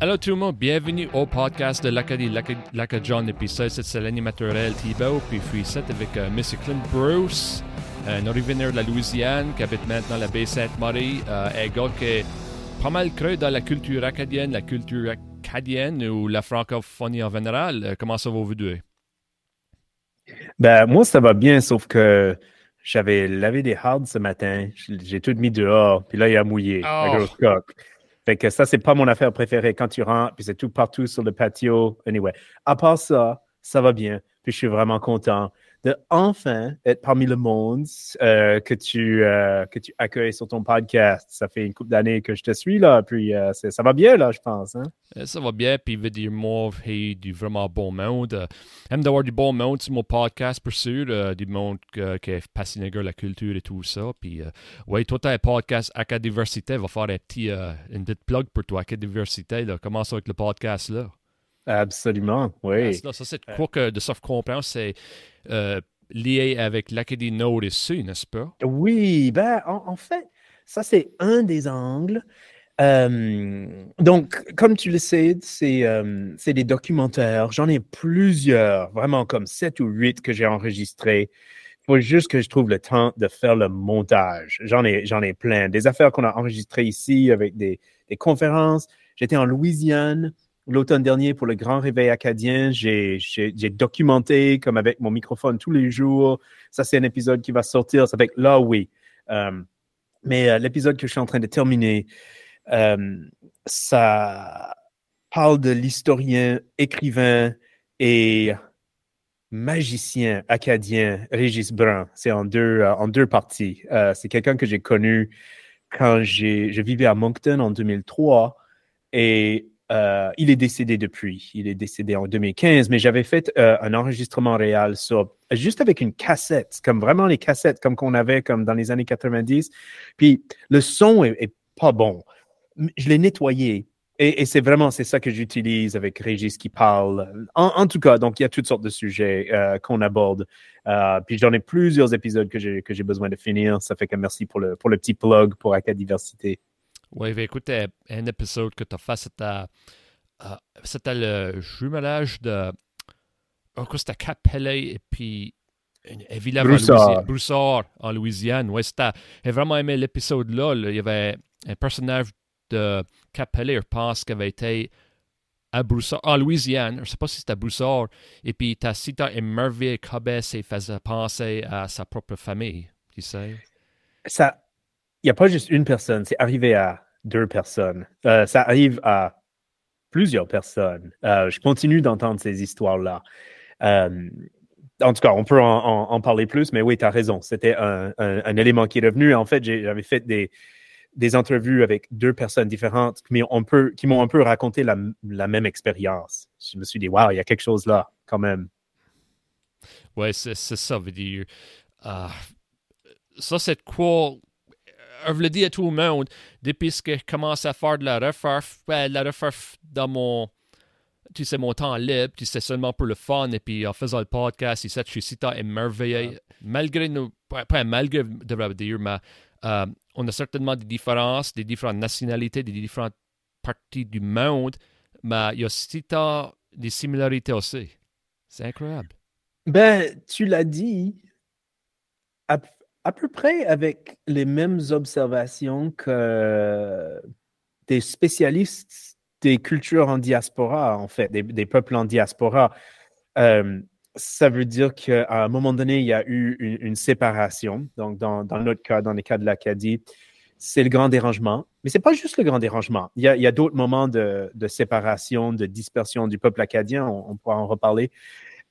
Allô tout le monde, bienvenue au podcast de l'Acadie Lacadjon épisode. C'est l'animateur Thibault, puis je suis ici avec euh. Clint Bruce, un originaire de la Louisiane qui habite maintenant la baie Sainte-Marie, euh, un gars qui est pas mal creux dans la culture acadienne, la culture acadienne ou la francophonie en général. Euh, comment ça va vous deux? Ben, moi, ça va bien, sauf que j'avais lavé des hards ce matin. J'ai tout mis dehors, puis là, il a mouillé, la oh. grosse coque. Fait que ça, c'est pas mon affaire préférée quand tu rentres, puis c'est tout partout sur le patio. Anyway, à part ça, ça va bien, puis je suis vraiment content de enfin être parmi le monde euh, que, tu, euh, que tu accueilles sur ton podcast. Ça fait une couple d'années que je te suis, là, puis euh, ça va bien, là, je pense. Hein? Ça va bien, puis veut dire, moi, j'ai du vraiment bon monde. J'aime d'avoir du bon monde sur mon podcast, pour sûr, du monde qui est passionné de la culture et tout ça. Puis, oui, toi, as un podcast Acadiversité, va faire un petit, une petite plug pour toi, Acadiversité. Là. Comment ça avec le podcast, là? Absolument, oui. ça, c'est quoi que de comprendre, c'est euh, lié avec l'Acadie Nord n'est-ce pas? Oui, ben, en, fait, ça, c'est un des angles. Euh, donc, comme tu le sais, euh, c'est des documentaires. J'en ai plusieurs, vraiment comme sept ou huit que j'ai enregistrés. Il faut juste que je trouve le temps de faire le montage. J'en ai, j'en ai plein. Des affaires qu'on a enregistrées ici avec des, des conférences. J'étais en Louisiane l'automne dernier pour le Grand Réveil acadien. J'ai documenté comme avec mon microphone tous les jours. Ça, c'est un épisode qui va sortir. Ça fait là, oui. Euh, mais euh, l'épisode que je suis en train de terminer, euh, ça parle de l'historien, écrivain et magicien acadien Régis Brun. C'est en deux, en deux parties. c'est quelqu'un que j'ai connu quand je vivais à Moncton en 2003 et euh, il est décédé depuis. Il est décédé en 2015, mais j'avais fait euh, un enregistrement réel juste avec une cassette, comme vraiment les cassettes comme qu'on avait comme dans les années 90. Puis le son est, pas bon. Je l'ai nettoyé. Et, c'est vraiment c'est ça que j'utilise avec Régis qui parle. En, tout cas, donc il y a toutes sortes de sujets euh, qu'on aborde. puis j'en ai plusieurs épisodes que j'ai que j'ai besoin de finir. Ça fait que merci pour le pour le petit plug pour Acadiversité. Oui, écoute, un épisode que tu as fait, c'était, euh, c'était le jumelage de. Oh, c'était Capellet et puis. Villa Broussard. Broussard en Louisiane. Ouais, c'était. J'ai vraiment aimé l'épisode-là. Il y avait un personnage de Capellet, je pense, qui avait été à Broussard, en Louisiane. Je ne sais pas si c'était Broussard. Et puis, tu as cité émerveillé Cabès et faisait penser à sa propre famille. Tu sais? Ça. Il n'y a pas juste une personne, c'est arrivé à deux personnes. Euh, ça arrive à plusieurs personnes. Euh, je continue d'entendre ces histoires-là. Euh, en tout cas, on peut en, parler plus, mais oui, tu as raison. C'était un, élément qui est revenu. En fait, j'avais fait des, des entrevues avec deux personnes différentes qui m'ont un peu raconté la, même expérience. Je me suis dit, waouh, il y a quelque chose là, quand même. Oui, c'est ça, veut dire. ça, c'est quoi je le dis à tout le monde, depuis que je commence à faire de la recherche, la recherche dans mon, tu sais, mon temps libre, tu sais, seulement pour le fun, et puis en faisant le podcast, je suis si émerveillé, malgré nous, pas malgré, devrais dire, mais euh, on a certainement des différences, des différentes nationalités, des différentes parties du monde, mais il y a si tant des similarités aussi. C'est incroyable. Ben, tu l'as dit, à peu près avec les mêmes observations que des spécialistes des cultures en diaspora, en fait, des, peuples en diaspora. Euh, ça veut dire qu'à un moment donné, il y a eu une, séparation. Donc, dans, notre cas, dans le cas de l'Acadie, c'est le grand dérangement. Mais ce n'est pas juste le grand dérangement. Il y a, d'autres moments de, séparation, de dispersion du peuple acadien. On, pourra en reparler.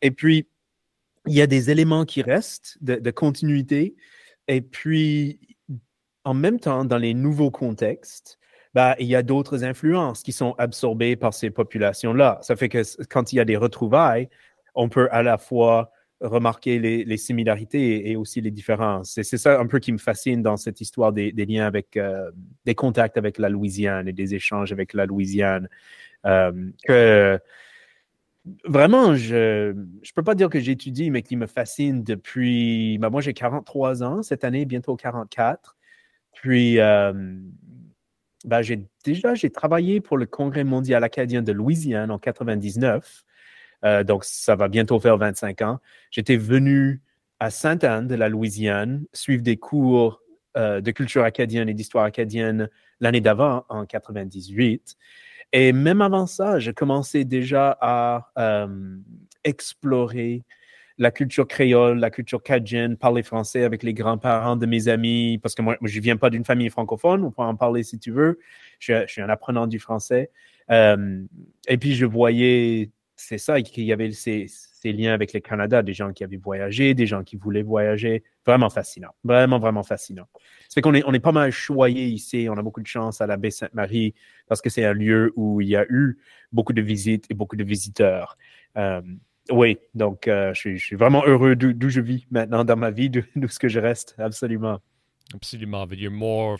Et puis, il y a des éléments qui restent de continuité et puis, en même temps, dans les nouveaux contextes, bah, il y a d'autres influences qui sont absorbées par ces populations-là. Ça fait que quand il y a des retrouvailles, on peut à la fois remarquer les, similarités et, aussi les différences. Et c'est ça un peu qui me fascine dans cette histoire des, liens avec, euh, des contacts avec la Louisiane et des échanges avec la Louisiane. Euh, vraiment, je ne peux pas dire que j'étudie, mais qui me fascine depuis. Ben, moi, j'ai 43 ans cette année, bientôt 44. Puis, euh, ben, j'ai déjà j'ai travaillé pour le Congrès mondial acadien de Louisiane en 99. Euh, donc, ça va bientôt faire 25 ans. J'étais venu à Sainte-Anne de la Louisiane suivre des cours euh, de culture acadienne et d'histoire acadienne l'année d'avant, en 98. Et même avant ça, j'ai commencé déjà à euh, explorer la culture créole, la culture cajun, parler français avec les grands-parents de mes amis, parce que moi, je ne viens pas d'une famille francophone, on peut en parler si tu veux. Je, suis un apprenant du français. Euh, et puis, je voyais, c'est ça, qu'il y avait ces, liens avec le Canada, des gens qui avaient voyagé, des gens qui voulaient voyager. Vraiment fascinant. Vraiment, vraiment fascinant. Ça fait qu'on est, on est pas mal choyé ici. On a beaucoup de chance à la baie Sainte-Marie parce que c'est un lieu où il y a eu beaucoup de visites et beaucoup de visiteurs. Euh, oui, donc euh, je, suis, vraiment heureux d'où je vis maintenant dans ma vie, d'où ce que je reste, absolument. Absolument. Veut dire, more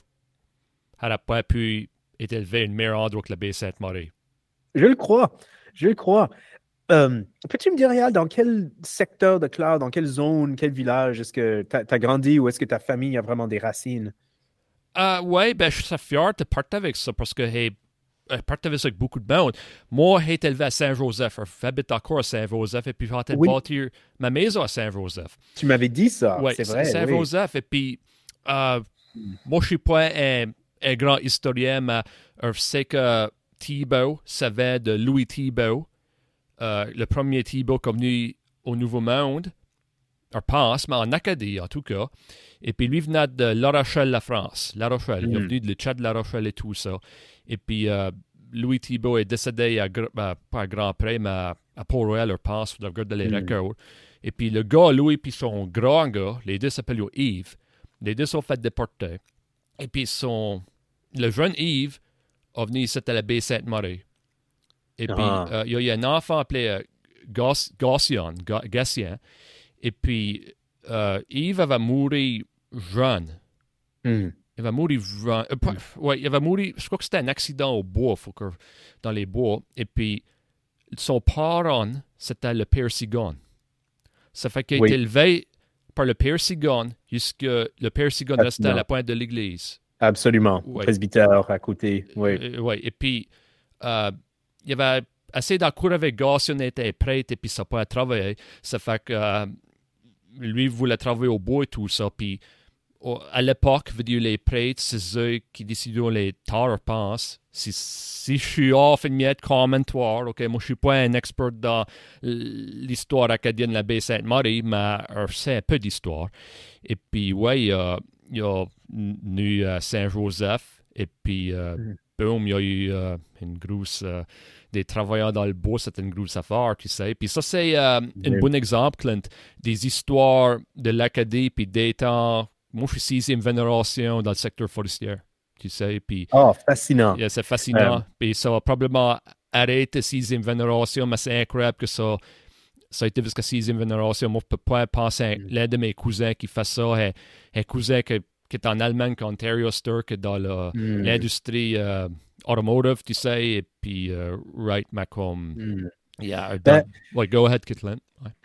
n'a pas pu être élevé une meilleure endroit que la baie Sainte-Marie. Je le crois, je le crois. Euh, peux-tu me dire, Réal, dans quel secteur de Clare, dans quelle zone, quel village est-ce que tu as, grandi ou est-ce que ta famille a vraiment des racines? Uh, oui, ben, je suis fier de partir avec ça parce que hey, je partais avec beaucoup de monde. Moi, j'ai été élevé à Saint-Joseph. J'habite encore à Saint-Joseph et puis j'ai oui. bâtir ma maison à Saint-Joseph. Tu m'avais dit ça, oui, c'est vrai. Saint-Joseph. Et puis, euh, moi, je ne suis pas un, un, grand historien, mais je sais que Thibault savait de Louis Thibault, euh, le premier Thibault qui est venu au Nouveau Monde. Je pense, mais en Acadie en tout cas. Et puis lui venait de La Rochelle, la France. La Rochelle. Il est mm. venu de le de La Rochelle et tout ça. Et puis, euh, Louis Thibault est décédé, à, ben, pas à Grand Prix, mais à, Port-Royal, je pense, de regarder les mm. records. Et puis, le gars, Louis, puis son grand gars, les deux s'appellent Yves, les deux sont fait déporter. Et puis, son, le jeune Yves est venu ici à la baie Sainte-Marie. Et puis, ah. euh, il y a un enfant appelé euh, Gaussian, Et puis, Yves va mourir jeune. Mm. Il va mourir. Euh, ouais, il va mourir. Je crois que c'était un accident au bois, faut que, dans les bois. Et puis, son parent, c'était le père Sigon. Ça fait qu'il a été élevé par le père Sigon jusque le père Sigon restait à la pointe de l'église. Absolument. Presbytère à côté. Oui. Euh, ouais. Et puis, euh, il avait assez d'accord avec Goss, il était prêt et puis ça pas travailler. Ça fait que euh, lui voulait travailler au bois et tout ça. Puis, à l'époque, les prêtres, c'est eux qui décident les tard, pense. Si, si je suis off une miette commentoire, ok, moi je suis pas un expert dans l'histoire acadienne de la baie Sainte-Marie, mais je sais un peu d'histoire. Et puis, ouais, il y a, il y a eu Saint-Joseph, et puis, euh, mm. Boum, il y a eu euh, une grosse. Euh, des travailleurs dans le bois, c'est une grosse affaire, tu sais. Puis ça, c'est un bon exemple, Clint, des histoires de l'Acadie, puis des temps moi, je suis sixième génération dans le secteur forestier. Tu sais, puis. Oh, fascinant. c'est fascinant. Euh, puis ça va probablement arrêter sixième génération, mais c'est incroyable que ça. Ça a été jusqu'à sixième génération. Moi, je ne peux pas penser à mm. l'un de mes cousins qui fait ça. Un, un cousin qui, est en Allemagne, qui est Ontario Sturk, dans mm. l'industrie euh, automotive, tu sais, et puis euh, Right Macomb. Mm. Yeah, ben, go ahead, Kitlin.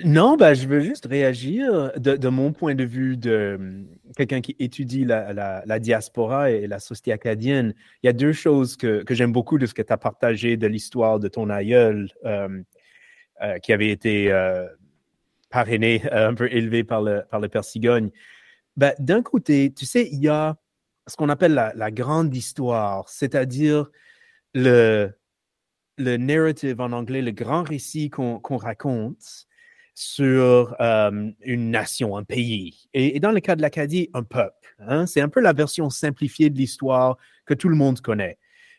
Non, ben, je veux juste réagir de, mon point de vue de hum, quelqu'un qui étudie la, diaspora et la société acadienne. Il y a deux choses que, j'aime beaucoup de ce que tu as partagé de l'histoire de ton aïeul hum, euh, qui avait été euh, parrainé, euh, un peu élevé par le, par le père Cigogne. Ben, D'un côté, tu sais, il y a ce qu'on appelle la, grande histoire, c'est-à-dire le, le narrative en anglais, le grand récit qu'on raconte sur euh, une nation, un pays. Et, dans le cas de l'Acadie, un peuple. Hein. C'est un peu la version simplifiée de l'histoire que tout le monde connaît.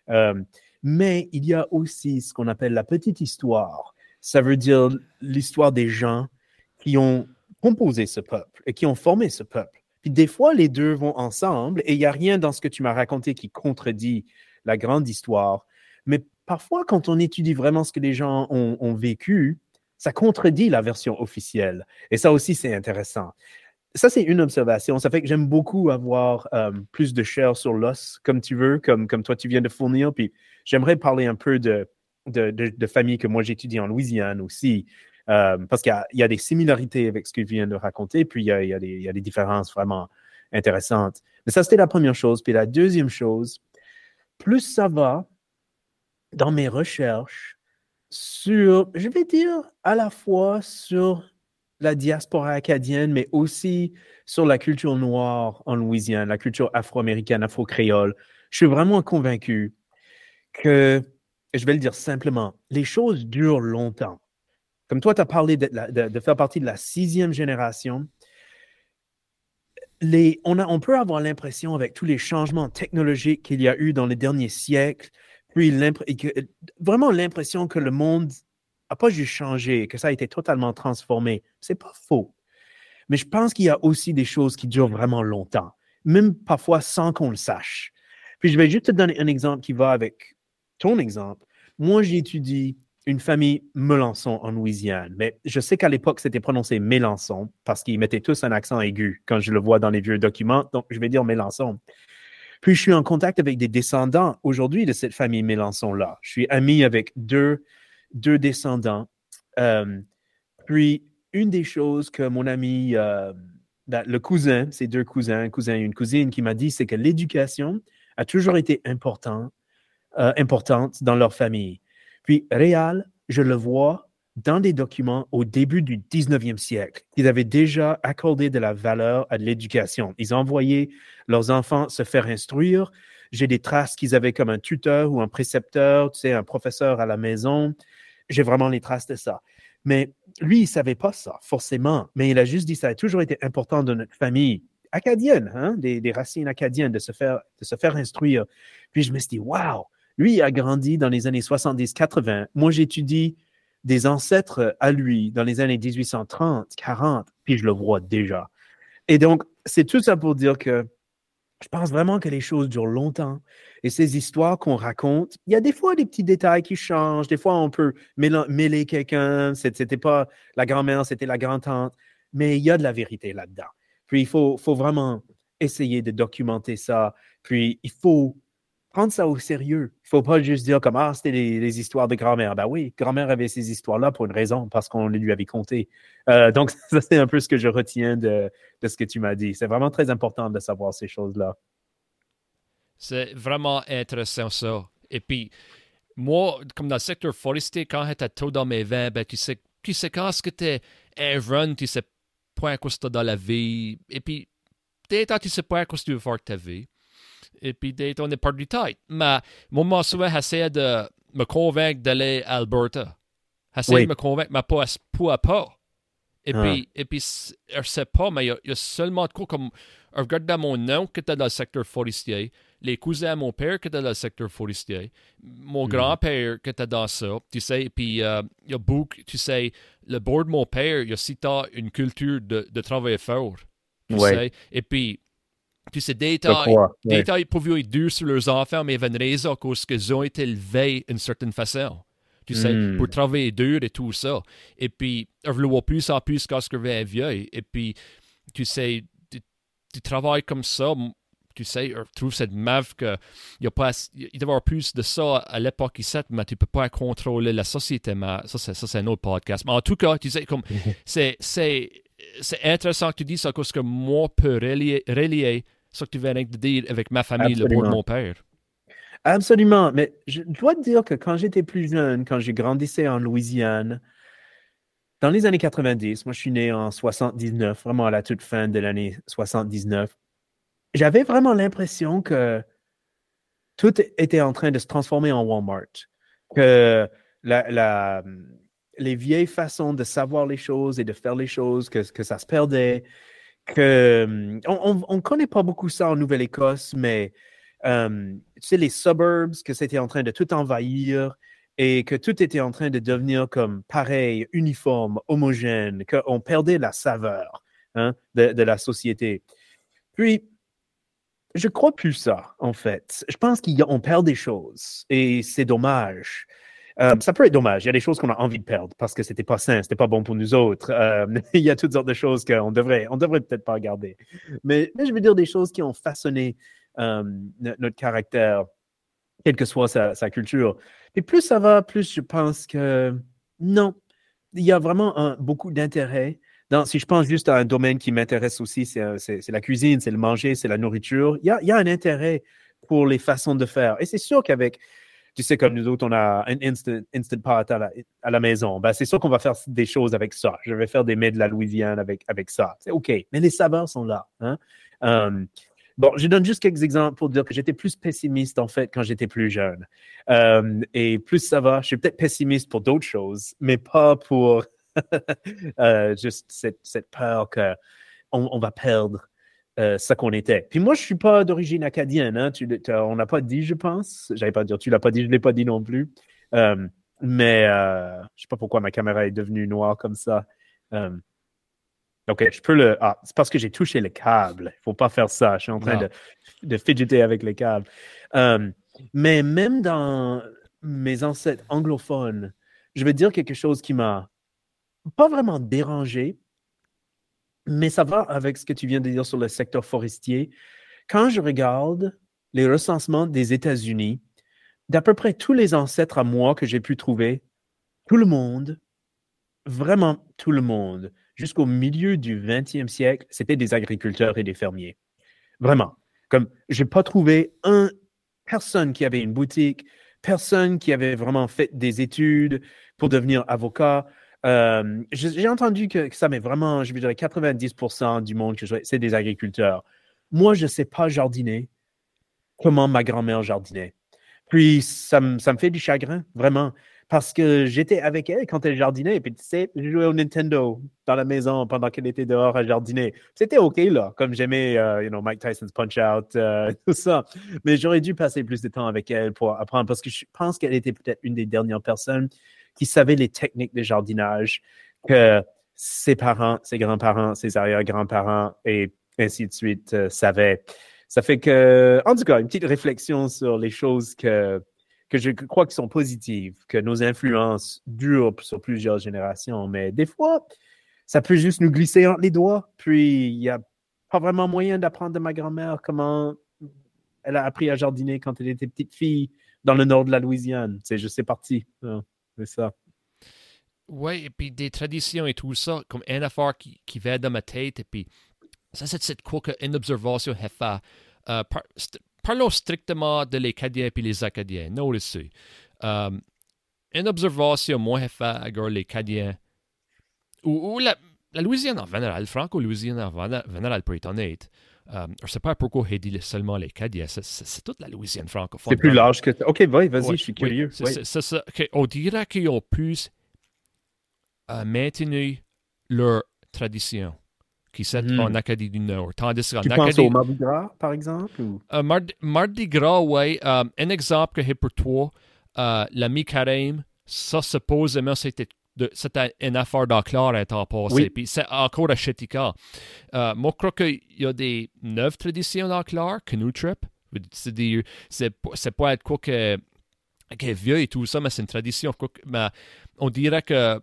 Euh, mais il y a aussi ce qu'on appelle la petite histoire. Ça veut dire l'histoire des gens qui ont composé ce peuple et qui ont formé ce peuple. Puis des fois, les deux vont ensemble et il n'y a rien dans ce que tu m'as raconté qui contredit la grande histoire. Mais parfois, quand on étudie vraiment ce que les gens ont vécu, ça contredit la version officielle. Et ça aussi, c'est intéressant. Ça, c'est une observation. Ça fait que j'aime beaucoup avoir euh, plus de chair sur l'os, comme tu veux, comme, comme toi, tu viens de fournir. Puis j'aimerais parler un peu de, de, de, famille que moi, j'étudie en Louisiane aussi. Euh, parce qu'il y, a des similarités avec ce que je viens de raconter, puis il y a, il y a, des, il y a des différences vraiment intéressantes. Mais ça, c'était la première chose. Puis la deuxième chose, plus ça va dans mes recherches sur, je vais dire, à la fois sur la diaspora acadienne, mais aussi sur la culture noire en Louisiane, la culture afro-américaine, afro-créole. Je suis vraiment convaincu que, je vais le dire simplement, les choses durent longtemps. Comme toi, tu as parlé de, faire partie de la sixième génération. Les, on, a, on peut avoir l'impression, avec tous les changements technologiques qu'il y a eu dans les derniers siècles, puis vraiment l'impression que le monde n'a pas juste changé, que ça a été totalement transformé. C'est pas faux. Mais je pense qu'il y a aussi des choses qui durent vraiment longtemps, même parfois sans qu'on le sache. Puis je vais juste te donner un exemple qui va avec ton exemple. Moi, j'étudie une famille Melançon en Louisiane, mais je sais qu'à l'époque, c'était prononcé Mélençon parce qu'ils mettaient tous un accent aigu quand je le vois dans les vieux documents, donc je vais dire Mélençon. Puis je suis en contact avec des descendants aujourd'hui de cette famille Mélençon-là. Je suis ami avec deux, deux descendants. Euh, puis une des choses que mon ami, euh, ben, le cousin, ces deux cousins, un cousin et une cousine, qui m'a dit, c'est que l'éducation a toujours été important, euh, importante dans leur famille. Puis Réal, je le vois dans des documents au début du 19e siècle, ils avaient déjà accordé de la valeur à l'éducation. Ils envoyaient leurs enfants se faire instruire. J'ai des traces qu'ils avaient comme un tuteur ou un précepteur, tu sais, un professeur à la maison. J'ai vraiment les traces de ça. Mais lui, il ne savait pas ça, forcément. Mais il a juste dit ça a toujours été important dans notre famille acadienne, hein, des, racines acadiennes, de se, faire, de se faire instruire. Puis je me suis dit, waouh, lui, a grandi dans les années 70-80. Moi, j'étudie des ancêtres à lui dans les années 1830, 40, puis je le vois déjà. Et donc, c'est tout ça pour dire que je pense vraiment que les choses durent longtemps. Et ces histoires qu'on raconte, il y a des fois des petits détails qui changent. Des fois, on peut mêler quelqu'un. C'était pas la grand-mère, c'était la grand-tante. Mais il y a de la vérité là-dedans. Puis, il faut, faut vraiment essayer de documenter ça. Puis, il faut prendre ça au sérieux. Il ne faut pas juste dire comme Ah, c'était les, histoires de grand-mère. Ben oui, grand-mère avait ces histoires-là pour une raison, parce qu'on les lui avait contées. Euh, donc, ça, c'est un peu ce que je retiens de, ce que tu m'as dit. C'est vraiment très important de savoir ces choses-là. C'est vraiment intéressant, ça. Et puis, moi, comme dans le secteur forestier, quand j'étais tôt dans mes vins, ben, tu sais, tu sais quand ce que tu es un run, tu sais pas quoi tu dans la vie. Et puis, tu sais pas quoi tu veux faire ta vie et puis d'être on est pas du tête. Mais moi, souvent, j'essaie de me convaincre d'aller à Alberta. J'essaie de me convaincre, mais pas à pas. Et ah. puis, et puis, je sais pas, mais il y, a seulement de quoi comme. Je regarde dans mon nom qui était dans le secteur forestier, les cousins à mon père qui étaient dans le secteur forestier, mon hmm. grand-père qui était dans ça, tu sais, et puis euh, il y a beaucoup, tu sais, le bord de mon père, il y a si une culture de, de travail fort, tu sais, et puis tu sais, des détails pouvaient être durs sur leurs enfants, mais il y avait une raison cause qu'ils ont été élevés d'une certaine façon. Tu sais, hmm. pour travailler dur et tout ça. Et puis, je le plus en plus quand je vais vieux. Et puis, tu sais, tu, travailles comme ça. Tu sais, je trouve cette mave que il y a pas, il y avoir plus de ça à l'époque ici, mais tu peux pas contrôler la société. Mais ça, c'est, ça, c'est un autre podcast. Mais en tout cas, tu sais, comme, c'est, c'est, c'est intéressant que tu dis ça parce que moi, peux relier, relier ça que tu viens de dire avec ma famille, le bout de mon père. Absolument. Mais je dois te dire que quand j'étais plus jeune, quand j'ai grandissé en Louisiane, dans les années 90, moi je suis né en 79, vraiment à la toute fin de l'année 79, j'avais vraiment l'impression que tout était en train de se transformer en Walmart. Que la, les vieilles façons de savoir les choses et de faire les choses, que, que ça se perdait, que on ne connaît pas beaucoup ça en Nouvelle-Écosse, mais tu sais, les suburbs, que c'était en train de tout envahir et que tout était en train de devenir comme pareil, uniforme, homogène, qu'on perdait la saveur hein, de, la société. Puis, je crois plus ça, en fait. Je pense qu'on perd des choses et c'est dommage. Euh, ça peut être dommage. Il y a des choses qu'on a envie de perdre parce que c'était pas sain, c'était pas bon pour nous autres. Euh, il y a toutes sortes de choses qu'on devrait, on devrait peut-être pas regarder. Mais, je veux dire des choses qui ont façonné euh, notre caractère, quelle que soit sa, culture. Et plus ça va, plus je pense que non. Il y a vraiment beaucoup d'intérêt. si je pense juste à un domaine qui m'intéresse aussi, c'est la cuisine, c'est le manger, c'est la nourriture. Il y a un intérêt pour les façons de faire. Et c'est sûr qu'avec, tu sais, comme nous autres, on a un instant, instant pot à la, maison. Ben, c'est sûr qu'on va faire des choses avec ça. Je vais faire des mets de la Louisiane avec, avec ça. C'est OK. Mais les saveurs sont là. Hein? Um, Bon, je donne juste quelques exemples pour dire que j'étais plus pessimiste en fait quand j'étais plus jeune. Euh, et plus ça va, je suis peut-être pessimiste pour d'autres choses, mais pas pour euh, juste cette, cette peur qu'on on va perdre euh, ce qu'on était. Puis moi, je suis pas d'origine acadienne. Hein, tu, on n'a pas dit, je pense. J'allais pas dire, tu l'as pas dit, je l'ai pas dit non plus. Euh, mais euh, je sais pas pourquoi ma caméra est devenue noire comme ça. Euh, OK, je peux le. Ah, c'est parce que j'ai touché le câble. Il ne faut pas faire ça. Je suis en train de, de, fidgeter avec les câbles. Euh, mais même dans mes ancêtres anglophones, je vais dire quelque chose qui m'a pas vraiment dérangé, mais ça va avec ce que tu viens de dire sur le secteur forestier. Quand je regarde les recensements des États-Unis, d'à peu près tous les ancêtres à moi que j'ai pu trouver, tout le monde, vraiment tout le monde, jusqu'au milieu du 20e siècle, c'était des agriculteurs et des fermiers. Vraiment. Comme, j'ai pas trouvé un, personne qui avait une boutique, personne qui avait vraiment fait des études pour devenir avocat. Euh, j'ai entendu que, ça, mais vraiment, je dirais 90% du monde que c'est des agriculteurs. Moi, je ne sais pas jardiner comment ma grand-mère jardinait. Puis, ça me fait du chagrin, vraiment parce que j'étais avec elle quand elle jardinait. Et puis, tu sais, je jouais au Nintendo dans la maison pendant qu'elle était dehors à jardiner. C'était OK, là, comme j'aimais, euh, you know, Mike Tyson's Punch-Out, euh, tout ça. Mais j'aurais dû passer plus de temps avec elle pour apprendre parce que je pense qu'elle était peut-être une des dernières personnes qui savait les techniques de jardinage que ses parents, ses grands-parents, ses arrière-grands-parents et ainsi de suite euh, savaient. Ça fait que, en tout cas, une petite réflexion sur les choses que que je crois qu'ils sont positives, que nos influences durent sur plusieurs générations, mais des fois, ça peut juste nous glisser entre les doigts. Puis, il n'y a pas vraiment moyen d'apprendre de ma grand-mère comment elle a appris à jardiner quand elle était petite fille dans le nord de la Louisiane. C'est juste, c'est parti. Oui, et puis des traditions et tout ça, comme une affaire qui, qui va dans ma tête, et puis ça, c'est quoi qu'une observation a fait. Euh, parlons strictement de les et les Acadiens. Non, ici. Um, une observation, moi, j'ai fait avec les ou la, la, Louisiane en général, franco-louisiane en général, pour être honnête. Um, je ne sais pas pourquoi j'ai dit seulement les Acadiens. C'est toute la Louisiane francophone. C'est plus large que. OK, vas-y, je suis curieux. Oui, ça. on dirait qu'ils ont pu uh, maintenir leur tradition qui sont hmm. en Acadie du Nord. Tandis qu'en tu Acadie... penses au Mardi Gras, par exemple? Ou? Uh, Mardi, Mardi, Gras, oui. Um, un exemple que j'ai pour toi, uh, la mi-carême, ça, supposément, c'était c'était une affaire d'Anclar un temps passé. Oui. Puis c'est encore à Chetika. Uh, moi, je crois qu'il y a des neuf traditions d'Anclar, Canoe Trip. C'est pas être quoi que, que vieux et tout ça, mais c'est une tradition. Mais on dirait que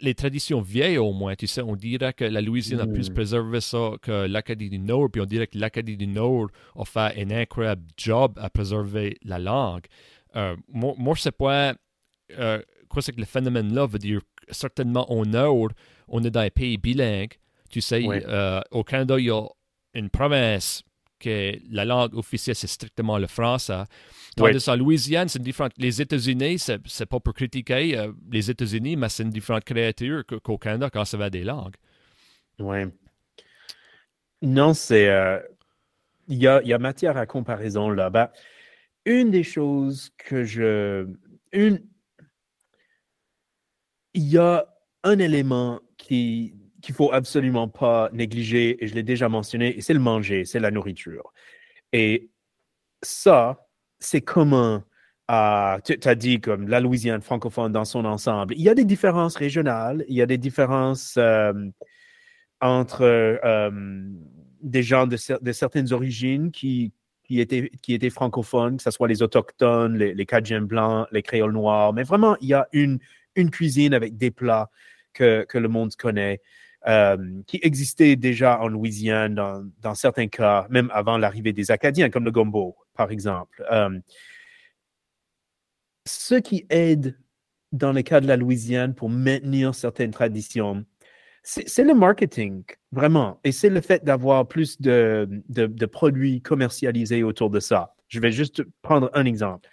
les traditions vieilles au moins, tu sais, on dirait que la Louisiane a plus mm. préservé ça que l'Acadie du Nord, puis on dirait que l'Acadie du Nord a fait un incroyable job à préserver la langue. Euh, moi, moi, je sais pas euh, c'est que le phénomène-là veut dire. Certainement, au Nord, on est dans un pays bilingue. Tu sais, euh, au Canada, il y a une province que la langue officielle, c'est strictement le français. Tandis en Louisiane, c'est différent. Les États-Unis, c'est pas pour critiquer euh, les États-Unis, mais c'est une différente créature qu'au Canada quand ça va des langues. Oui. Non, c'est. Euh, il y, a, y, a, matière à comparaison là. bas une des choses que je. Une. Il y a un élément qui qu'il faut absolument pas négliger, et je l'ai déjà mentionné, c'est le manger, c'est la nourriture. Et ça, c'est commun à, tu as dit comme la Louisiane francophone dans son ensemble. Il y a des différences régionales, il y a des différences euh, entre euh, des gens de, certaines origines qui, qui, étaient, qui étaient francophones, que ce soit les autochtones, les, les Cajuns blancs, les créoles noirs. Mais vraiment, il y a une, une cuisine avec des plats que, le monde connaît. Euh, qui existait déjà en Louisiane dans, certains cas, même avant l'arrivée des Acadiens, comme le gombo, par exemple. Euh, ce qui aide dans le cas de la Louisiane pour maintenir certaines traditions, c'est le marketing, vraiment. Et c'est le fait d'avoir plus de, produits commercialisés autour de ça. Je vais juste prendre un exemple.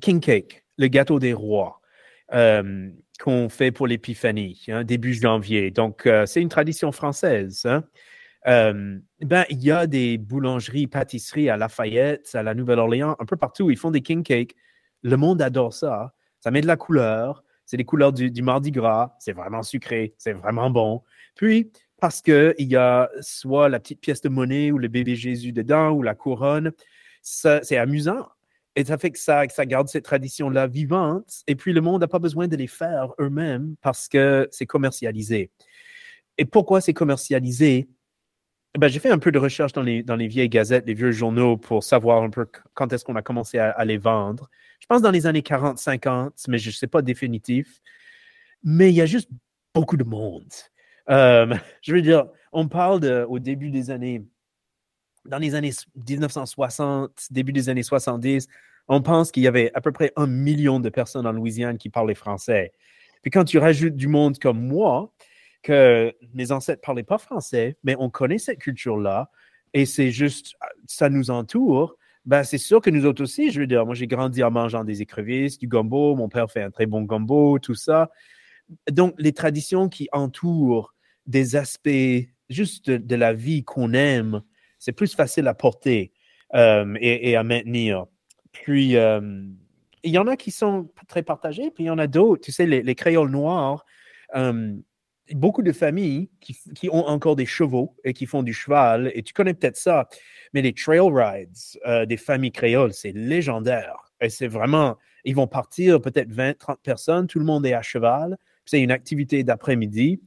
King Cake, le gâteau des rois. qu'on fait pour l'épiphanie, hein, début janvier. Donc, c'est une tradition française. Hein. ben, il y a des boulangeries, pâtisseries à Lafayette, à la Nouvelle-Orléans, un peu partout. Ils font des king cakes. Le monde adore ça. Ça met de la couleur. C'est les couleurs du, Mardi Gras. C'est vraiment sucré. C'est vraiment bon. Puis, parce qu'il y a soit la petite pièce de monnaie ou le bébé Jésus dedans ou la couronne, c'est amusant. Et ça fait que ça, que ça garde cette tradition-là vivante. Et puis, le monde n'a pas besoin de les faire eux-mêmes parce que c'est commercialisé. Et pourquoi c'est commercialisé? Ben, j'ai fait un peu de recherche dans les, vieilles gazettes, les vieux journaux pour savoir un peu quand est-ce qu'on a commencé à, les vendre. Je pense dans les années 40, 50, mais je ne sais pas définitif. Mais il y a juste beaucoup de monde. Euh, je veux dire, on parle au début des années, dans les années 1960, début des années 70, on pense qu'il y avait à peu près un million de personnes en Louisiane qui parlaient français. Puis quand tu rajoutes du monde comme moi, que mes ancêtres ne parlaient pas français, mais on connaît cette culture-là et c'est juste, ça nous entoure. Ben, c'est sûr que nous autres aussi, je veux dire, moi j'ai grandi en mangeant des écrevisses, du gombo, mon père fait un très bon gombo, tout ça. Donc, les traditions qui entourent des aspects juste de, la vie qu'on aime, c'est plus facile à porter euh, et, à maintenir. Puis, euh, il y en a qui sont très partagés, puis il y en a d'autres. Tu sais, les, créoles noirs, euh, beaucoup de familles qui, ont encore des chevaux et qui font du cheval, et tu connais peut-être ça, mais les trail rides des familles créoles, c'est légendaire. Et c'est vraiment, ils vont partir peut-être 20, 30 personnes, tout le monde est à cheval. C'est une activité d'après-midi.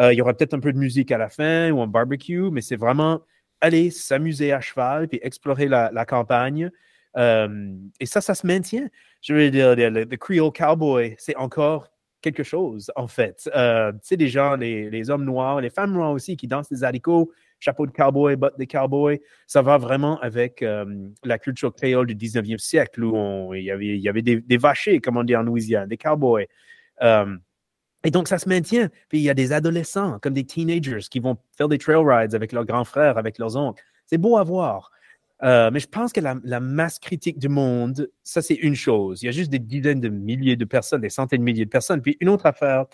Il y aura peut-être un peu de musique à la fin ou un barbecue, mais c'est vraiment aller s'amuser à cheval puis explorer la, campagne. Euh, et ça, ça se maintient. Je veux dire, le Creole Cowboy, c'est encore quelque chose, en fait. Euh, tu sais, les gens, les, hommes noirs, les femmes noires aussi qui dansent des haricots, chapeau de cowboy, bottes de cowboy, ça va vraiment avec euh, la culture créole du 19e siècle où il y avait, y avait des, des vachers, comme on dit en Louisiane, des cowboys. Euh, et donc, ça se maintient. Puis, il y a des adolescents, comme des teenagers, qui vont faire des trail rides avec leurs grands frères, avec leurs oncles. C'est beau à voir. Euh, mais je pense que la, masse critique du monde, ça c'est une chose. Il y a juste des dizaines de milliers de personnes, des centaines de milliers de personnes. Puis une autre affaire,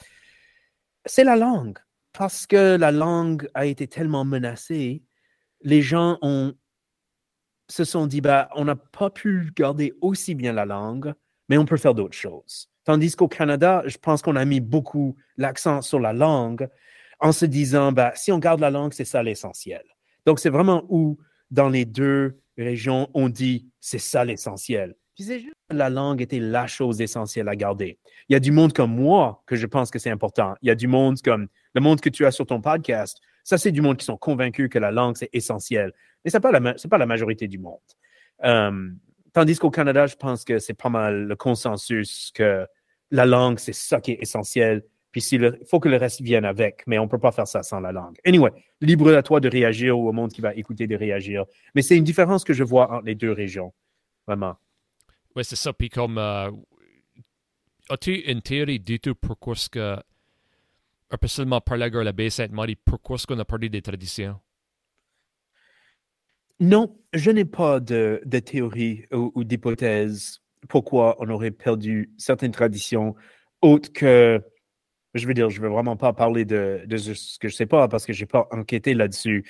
c'est la langue. Parce que la langue a été tellement menacée, les gens ont, se sont dit, bah, on n'a pas pu garder aussi bien la langue, mais on peut faire d'autres choses. Tandis qu'au Canada, je pense qu'on a mis beaucoup l'accent sur la langue en se disant, bah, si on garde la langue, c'est ça l'essentiel. Donc, c'est vraiment où dans les deux régions, on dit c'est ça l'essentiel. La langue était la chose essentielle à garder. Il y a du monde comme moi que je pense que c'est important. Il y a du monde comme le monde que tu as sur ton podcast. Ça, c'est du monde qui sont convaincus que la langue, c'est essentiel. Mais ce n'est pas, la, pas la majorité du monde. Euh, tandis qu'au Canada, je pense que c'est pas mal le consensus que la langue, c'est ça qui est essentiel. Puis il faut que le reste vienne avec, mais on ne peut pas faire ça sans la langue. Anyway, libre à toi de réagir ou au monde qui va écouter de réagir. Mais c'est une différence que je vois entre les deux régions, vraiment. Oui, c'est ça. Puis comme, euh, as-tu une théorie du tout pourquoi ce que, seulement parler à la Sainte-Marie, pourquoi est-ce qu'on a parlé des traditions? Non, je n'ai pas de, théorie ou, d'hypothèse pourquoi on aurait perdu certaines traditions autres que je veux dire, je ne veux vraiment pas parler de, ce que je ne sais pas parce que je n'ai pas enquêté là-dessus.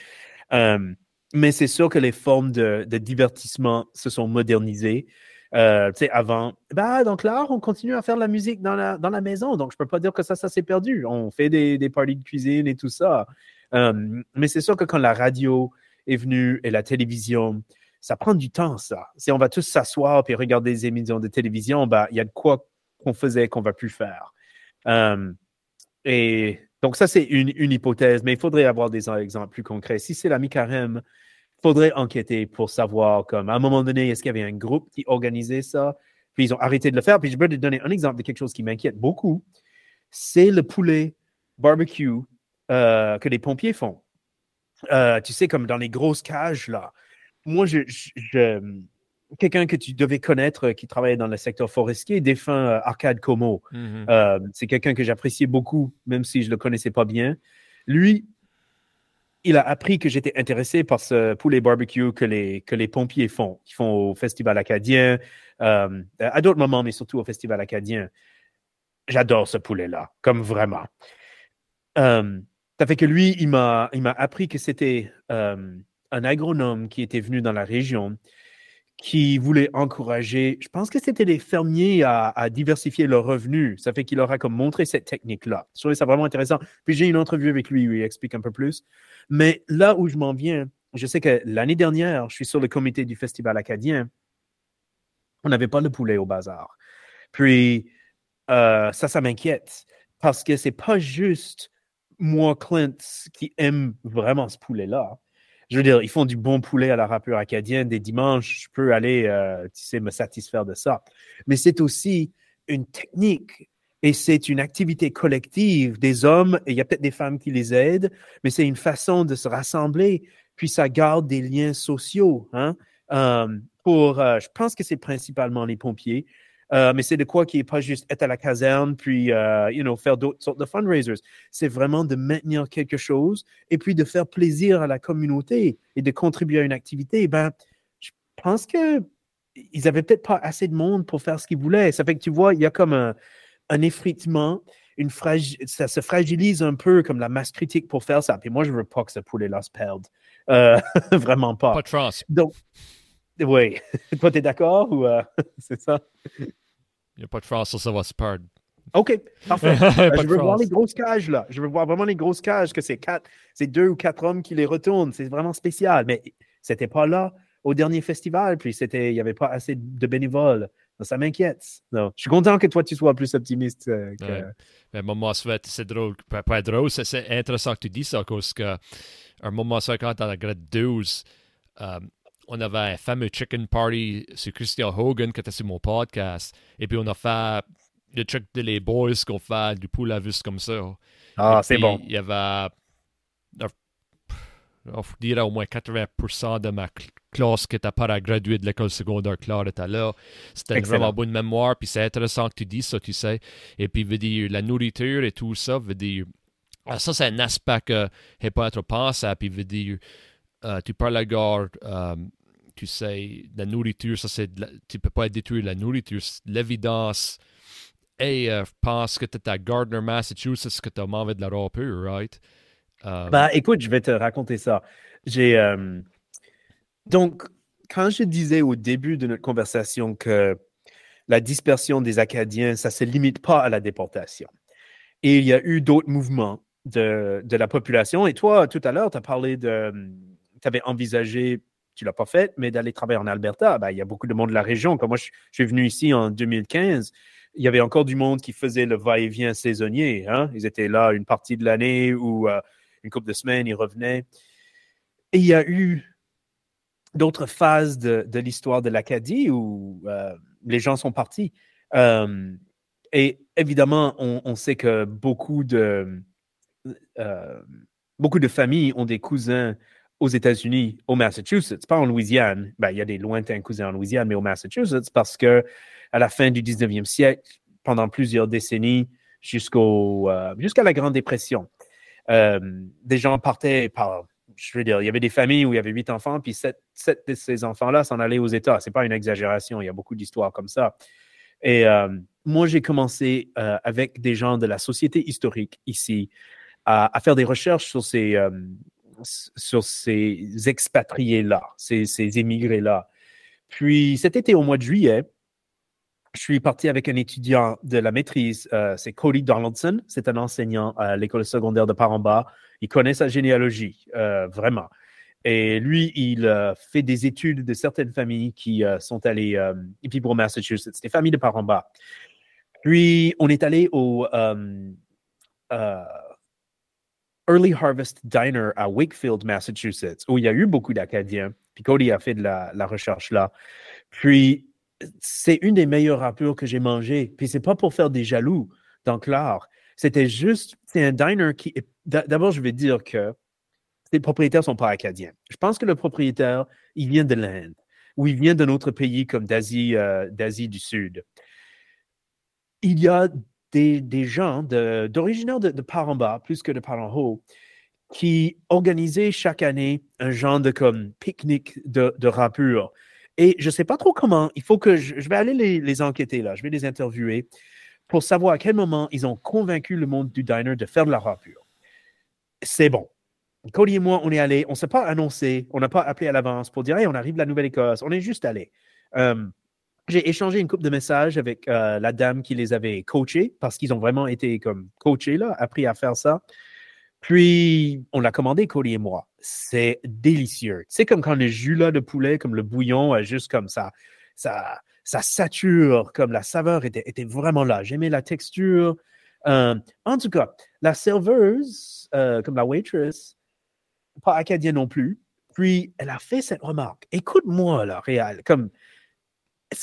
mais c'est sûr que les formes de, divertissement se sont modernisées. Euh, tu sais, avant, bah, donc là, on continue à faire de la musique dans la, dans la maison. Donc, je ne peux pas dire que ça, ça s'est perdu. On fait des, des parties de cuisine et tout ça. mais c'est sûr que quand la radio est venue et la télévision, ça prend du temps, ça. Si on va tous s'asseoir et regarder des émissions de télévision, bah, il y a de quoi qu'on faisait qu'on va plus faire. Et donc, ça, c'est une, hypothèse, mais il faudrait avoir des exemples plus concrets. Si c'est la mi-carême, il faudrait enquêter pour savoir, comme à un moment donné, est-ce qu'il y avait un groupe qui organisait ça, puis ils ont arrêté de le faire. Puis je peux te donner un exemple de quelque chose qui m'inquiète beaucoup. C'est le poulet barbecue euh, que les pompiers font. Euh, tu sais, comme dans les grosses cages, là. Moi, je, quelqu'un que tu devais connaître euh, qui travaillait dans le secteur forestier, défunt euh, Arcade Como. Mhm. Euh, c'est quelqu'un que j'appréciais beaucoup, même si je ne le connaissais pas bien. Lui, il a appris que j'étais intéressé par ce poulet barbecue que les, que les pompiers font. Ils font au Festival acadien, euh, à d'autres moments, mais surtout au Festival acadien. J'adore ce poulet-là, comme vraiment. Euh, ça fait que lui, il m'a appris que c'était euh, un agronome qui était venu dans la région qui voulait encourager, je pense que c'était les fermiers à, diversifier leurs revenus. Ça fait qu'il leur a comme montré cette technique-là. Je trouvais ça vraiment intéressant. Puis j'ai une entrevue avec lui où il explique un peu plus. Mais là où je m'en viens, je sais que l'année dernière, je suis sur le comité du Festival acadien. On n'avait pas de poulet au bazar. Puis euh, ça, ça m'inquiète parce que c'est pas juste moi, Clint, qui aime vraiment ce poulet-là je veux dire, ils font du bon poulet à la râpure acadienne. Des dimanches, je peux aller, euh, tu sais, me satisfaire de ça. Mais c'est aussi une technique et c'est une activité collective des hommes, et il y a peut-être des femmes qui les aident, mais c'est une façon de se rassembler, puis ça garde des liens sociaux. Hein? Euh, pour, euh, je pense que c'est principalement les pompiers, euh, mais c'est de quoi qui n'est pas juste être à la caserne puis euh, you know, faire d'autres sortes de fundraisers. C'est vraiment de maintenir quelque chose et puis de faire plaisir à la communauté et de contribuer à une activité. Ben, je pense que ils n'avaient peut-être pas assez de monde pour faire ce qu'ils voulaient. Ça fait que tu vois, il y a comme un, un effritement, une ça se fragilise un peu comme la masse critique pour faire ça. Puis moi, je veux pas que ce poulet-là se perde. Euh, vraiment pas. Pas de chance. Donc, oui. Toi, tu es d'accord ou c'est ça? Il n'y a pas de France, ça va se perdre. OK, parfait. Euh, je veux voir les grosses cages, là. Je veux voir vraiment les grosses cages, que c'est quatre, c'est deux ou quatre hommes qui les retournent. C'est vraiment spécial. Mais c'était pas là au dernier festival, puis c'était, il n'y avait pas assez de bénévoles. ça m'inquiète. Non. Je suis content que toi, tu sois plus optimiste. Euh, que... Mais moment c'est drôle. Pas, drôle, c'est intéressant que tu dis ça, parce qu'à un moment quand dans la grade 12, on avait un fameux chicken party sur Christian Hogan qui était sur mon podcast. Et puis on a fait le truc de les boys qu'on fait du poulet à comme ça. Ah, c'est bon. Il y avait, on dirait au moins 80% de ma classe qui était pas graduée de l'école secondaire Claire était là. C'était une vraiment bonne mémoire. Puis c'est intéressant que tu dis ça, tu sais. Et puis, veut dire, la nourriture et tout ça, veut dire. Ah, ça, c'est un aspect que n'est pas être pensé. Puis, veut dire, euh, tu parles à euh, tu sais, la nourriture, ça c'est, tu peux pas détruire la nourriture, l'évidence. Et euh, pense que tu es à Gardner, Massachusetts, que tu as mangé de la râpure, right? Euh, bah, écoute, je vais te raconter ça. J'ai. Euh, donc, quand je disais au début de notre conversation que la dispersion des Acadiens, ça ne se limite pas à la déportation. Et il y a eu d'autres mouvements de, de, la population. Et toi, tout à l'heure, tu as parlé de. Tu avais envisagé tu l'as pas fait, mais d'aller travailler en Alberta, ben, il y a beaucoup de monde de la région. Comme moi, je, suis venu ici en 2015, il y avait encore du monde qui faisait le va-et-vient saisonnier. Hein. Ils étaient là une partie de l'année ou euh, une couple de semaines, ils revenaient. Il y a eu d'autres phases de, l'histoire de l'Acadie où euh, les gens sont partis. Euh, et évidemment, on, sait que beaucoup de, beaucoup de familles ont des cousins aux États-Unis, au Massachusetts, pas en Louisiane. Ben, il y a des lointains cousins en Louisiane, mais au Massachusetts, parce que à la fin du 19e siècle, pendant plusieurs décennies, jusqu'au, euh, jusqu'à la Grande Dépression, euh, des gens partaient par, je veux dire, il y avait des familles où il y avait huit enfants, puis sept, de ces enfants-là s'en allaient aux États. C'est pas une exagération, il y a beaucoup d'histoires comme ça. Et euh, moi, j'ai commencé avec des gens de la société historique ici à faire des recherches sur ces, sur ces expatriés-là, ces, ces émigrés-là. Puis cet été, au mois de juillet, je suis parti avec un étudiant de la maîtrise, euh, c'est Cody Donaldson, c'est un enseignant à l'école secondaire de Paramba. Il connaît sa généalogie, euh, vraiment. Et lui, il euh, fait des études de certaines familles qui sont allées vivre au Massachusetts, des familles de Paramba. Puis, on est allé au Early Harvest Diner à Wakefield, Massachusetts, où il y a eu beaucoup d'Acadiens. Puis Cody a fait de la, recherche là. Puis c'est une des meilleures râpures que j'ai mangées. Puis c'est pas pour faire des jaloux dans Clare. C'était juste, c'est un diner qui. D'abord, je vais dire que les propriétaires sont pas acadiens. Je pense que le propriétaire, il vient de l'Inde ou il vient d'un autre pays comme d'Asie, euh, du Sud. Il y a des, gens d'originaire de, de, par en bas, plus que de par en haut, qui organisait chaque année un genre de comme pique-nique de, de rapure. Et je ne sais pas trop comment. Il faut que je, vais aller les, enquêter là. Je vais les interviewer pour savoir à quel moment ils ont convaincu le monde du diner de faire de la rapure. C'est bon. Cody et moi, on est allés. On ne s'est pas annoncé. On n'a pas appelé à l'avance pour dire hey, on arrive de la Nouvelle-Écosse. On est juste allé. Euh, j'ai échangé une coupe de messages avec euh, la dame qui les avait coachés parce qu'ils ont vraiment été comme coachés, là, appris à faire ça. Puis, on l'a commandé, Cody et moi. C'est délicieux. C'est comme quand le jus là, de poulet, comme le bouillon, a juste comme ça, ça, ça sature, comme la saveur était, était vraiment là. J'aimais la texture. Euh, en tout cas, la serveuse, euh, comme la waitress, pas acadienne non plus. Puis, elle a fait cette remarque. Écoute-moi, là, Réal, comme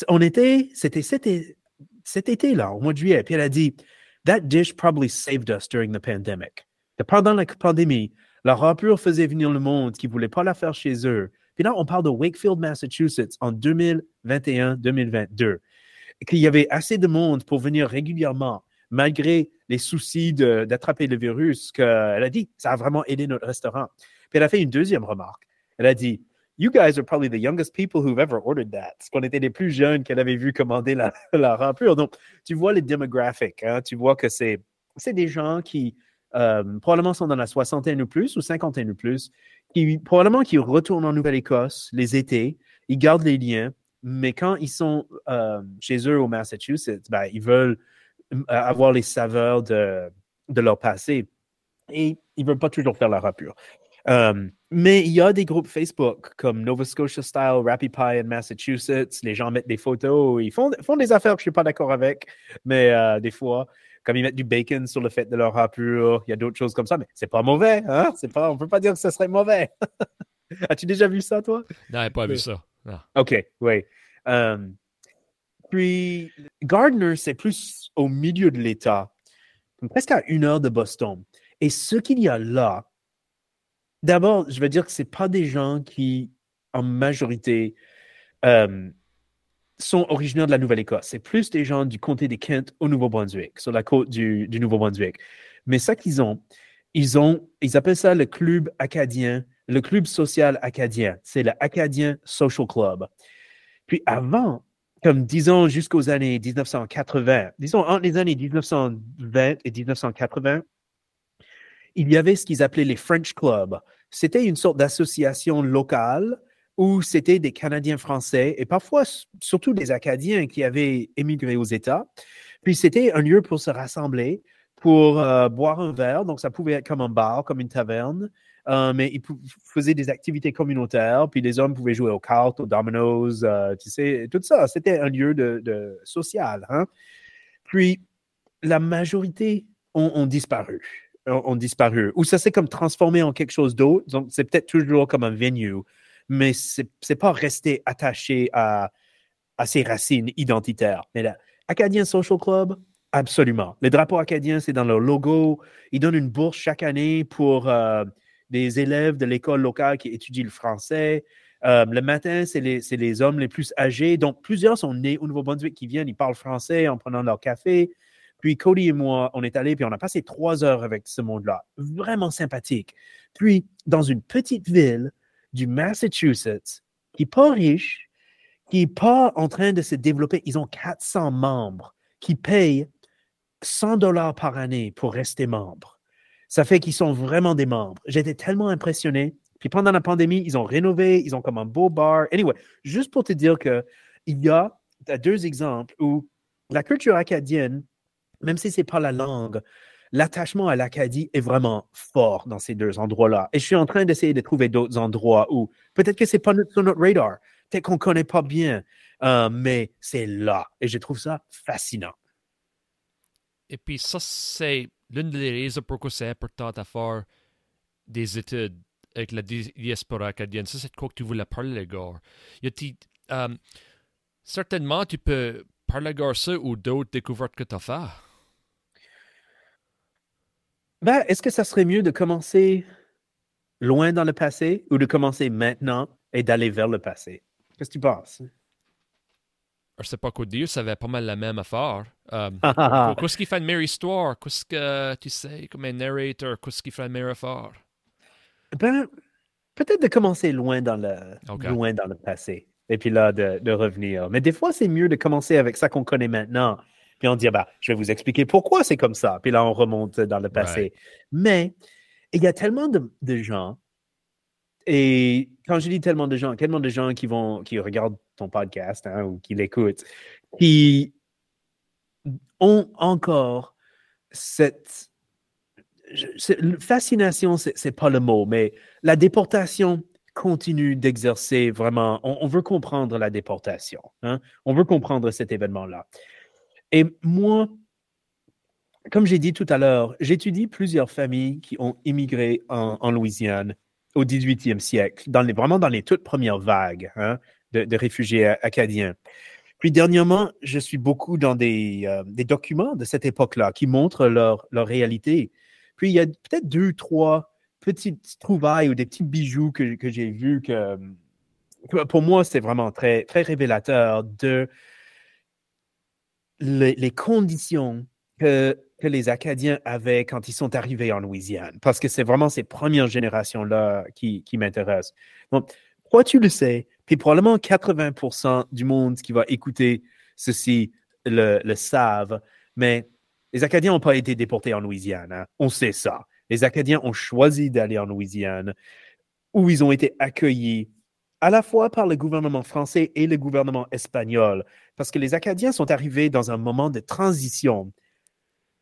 on était, c'était cet été, là, au mois de juillet. Puis elle a dit, That dish probably saved us during the pandemic. pendant la pandémie, la rapure faisait venir le monde qui ne voulait pas la faire chez eux. Puis là, on parle de Wakefield, Massachusetts en 2021-2022. Qu'il y avait assez de monde pour venir régulièrement, malgré les soucis d'attraper le virus, qu'elle a dit, ça a vraiment aidé notre restaurant. Puis elle a fait une deuxième remarque. Elle a dit, You guys are probably the youngest people who've ever ordered that. Parce qu'on était les plus jeunes qu'elle avait vu commander la, la. Donc, tu vois les démographiques. Hein? Tu vois que c'est, c'est des gens qui euh, probablement sont dans la soixantaine ou plus ou cinquantaine ou plus, qui probablement qui retournent en Nouvelle-Écosse les étés. Ils gardent les liens, mais quand ils sont euh, chez eux au Massachusetts, ben, ils veulent euh, avoir les saveurs de, de leur passé. Et ils ne veulent pas toujours faire la rapure. Euh, mais il y a des groupes Facebook comme Nova Scotia Style, Rappy Pie in Massachusetts. Les gens mettent des photos, ils font, font des affaires que je ne suis pas d'accord avec, mais euh, des fois, comme ils mettent du bacon sur le fait de leur rapure, il y a d'autres choses comme ça, mais c'est pas mauvais. Hein? Pas, on ne peut pas dire que ce serait mauvais. As-tu déjà vu ça, toi? Non, j'ai pas vu ça. OK, oui. Euh, puis, Gardner, c'est plus au milieu de l'État, presque à une heure de Boston. Et ce qu'il y a là, D'abord, je veux dire que ce pas des gens qui, en majorité, euh, sont originaires de la Nouvelle-Écosse. C'est plus des gens du comté de Kent au Nouveau-Brunswick, sur la côte du, Nouveau-Brunswick. Mais ça qu'ils ont, ils ont, ils appellent ça le club acadien, le club social acadien. C'est le Acadien Social Club. Puis avant, comme disons jusqu'aux années 1980, disons entre les années 1920 et 1980, il y avait ce qu'ils appelaient les French Clubs. C'était une sorte d'association locale où c'était des Canadiens français et parfois surtout des Acadiens qui avaient émigré aux États. Puis c'était un lieu pour se rassembler, pour euh, boire un verre. Donc ça pouvait être comme un bar, comme une taverne. Euh, mais ils faisaient des activités communautaires, puis les hommes pouvaient jouer aux cartes, aux dominoes, euh, tu sais, tout ça. C'était un lieu de, social. Hein. Puis la majorité ont disparu ont, disparu. Ou ça s'est comme transformé en quelque chose d'autre. Donc, c'est peut-être toujours comme un venue, mais c'est n'est pas resté attaché à, à ses racines identitaires. Mais là, Acadien Social Club, absolument. Les drapeaux acadiens, c'est dans leur logo. Ils donnent une bourse chaque année pour euh, des élèves de l'école locale qui étudient le français. Euh, le matin, c'est les, les, hommes les plus âgés. Donc, plusieurs sont nés au Nouveau-Brunswick qui viennent, ils parlent français en prenant leur café. Puis Cody et moi, on est allés, puis on a passé trois heures avec ce monde-là. Vraiment sympathique. Puis, dans une petite ville du Massachusetts, qui n'est pas riche, qui n'est pas en train de se développer, ils ont 400 membres qui payent 100 dollars par année pour rester membres. Ça fait qu'ils sont vraiment des membres. J'étais tellement impressionné. Puis pendant la pandémie, ils ont rénové, ils ont comme un beau bar. Anyway, juste pour te dire que il y a deux exemples où la culture acadienne même si ce n'est pas la langue, l'attachement à l'Acadie est vraiment fort dans ces deux endroits-là. Et je suis en train d'essayer de trouver d'autres endroits où peut-être que ce n'est pas sur notre radar, peut-être qu'on ne connaît pas bien, euh, mais c'est là. Et je trouve ça fascinant. Et puis ça, c'est l'une des raisons pourquoi c'est important de faire des études avec la diaspora acadienne. Ça, c'est quoi que tu voulais parler, gars? Euh, certainement, tu peux parler de ça ou d'autres découvertes que tu as faites. Ben, est-ce que ça serait mieux de commencer loin dans le passé ou de commencer maintenant et d'aller vers le passé? Qu'est-ce que tu penses? Je sais pas quoi dire, ça va pas mal la même affaire. Euh, qu'est-ce qui fait une meilleure histoire? Qu'est-ce que tu sais comme un narrator? Qu'est-ce qui fait une meilleure affaire? Ben, peut-être de commencer loin dans le, loin dans le passé et puis là, de, revenir. Mais des fois, c'est mieux de commencer avec ça qu'on connaît maintenant. Puis on dit, bah, je vais vous expliquer pourquoi c'est comme ça. Puis là, on remonte dans le passé. Mais il y a tellement de, gens, et quand je dis tellement de gens, tellement de gens qui vont, qui regardent ton podcast hein, ou qui l'écoutent, qui ont encore cette fascination, c'est pas le mot, mais la déportation continue d'exercer vraiment. On, veut comprendre la déportation. Hein? On veut comprendre cet événement-là. Et moi, comme j'ai dit tout à l'heure, j'étudie plusieurs familles qui ont immigré en, Louisiane au 18e siècle, vraiment dans les toutes premières vagues hein, de, réfugiés acadiens. Puis dernièrement, je suis beaucoup dans des, euh, documents de cette époque-là qui montrent leur, réalité. Puis il y a peut-être deux, trois petites trouvailles ou des petits bijoux que, que j'ai vus que, pour moi, c'est vraiment très, très révélateur de les, conditions que, les Acadiens avaient quand ils sont arrivés en Louisiane, parce que c'est vraiment ces premières générations-là qui, m'intéressent. Donc, toi, tu le sais, puis probablement 80% du monde qui va écouter ceci le, le savent, mais les Acadiens n'ont pas été déportés en Louisiane. Hein. On sait ça. Les Acadiens ont choisi d'aller en Louisiane, où ils ont été accueillis à la fois par le gouvernement français et le gouvernement espagnol, parce que les Acadiens sont arrivés dans un moment de transition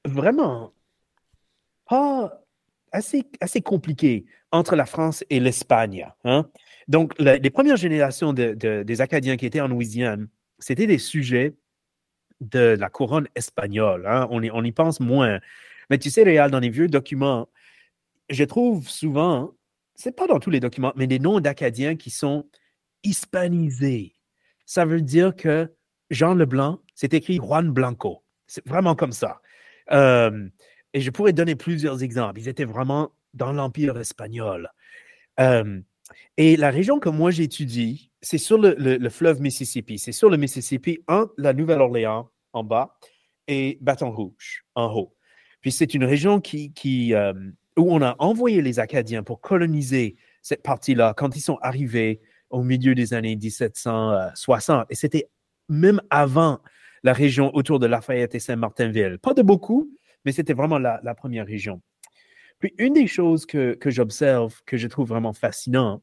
vraiment assez compliqué entre la France et l'Espagne. Hein. Donc, les premières générations des Acadiens qui étaient en Louisiane, c'était des sujets de la couronne espagnole. Hein. On, y, on, y, pense moins. Mais tu sais, Réal, dans les vieux documents, je trouve souvent, c'est pas dans tous les documents, mais des noms d'Acadiens qui sont hispanisés. Ça veut dire que Jean Leblanc, c'est écrit Juan Blanco. C'est vraiment comme ça. Euh, et je pourrais donner plusieurs exemples. Ils étaient vraiment dans l'Empire espagnol. Euh, et la région que moi j'étudie, c'est sur le, fleuve Mississippi. C'est sur le Mississippi entre la Nouvelle-Orléans en bas et Baton Rouge en haut. Puis c'est une région qui, qui, euh, où on a envoyé les Acadiens pour coloniser cette partie-là quand ils sont arrivés au milieu des années 1760. Et c'était même avant la région autour de Lafayette et Saint-Martinville. Pas de beaucoup, mais c'était vraiment la, première région. Puis une des choses que, j'observe, que je trouve vraiment fascinant,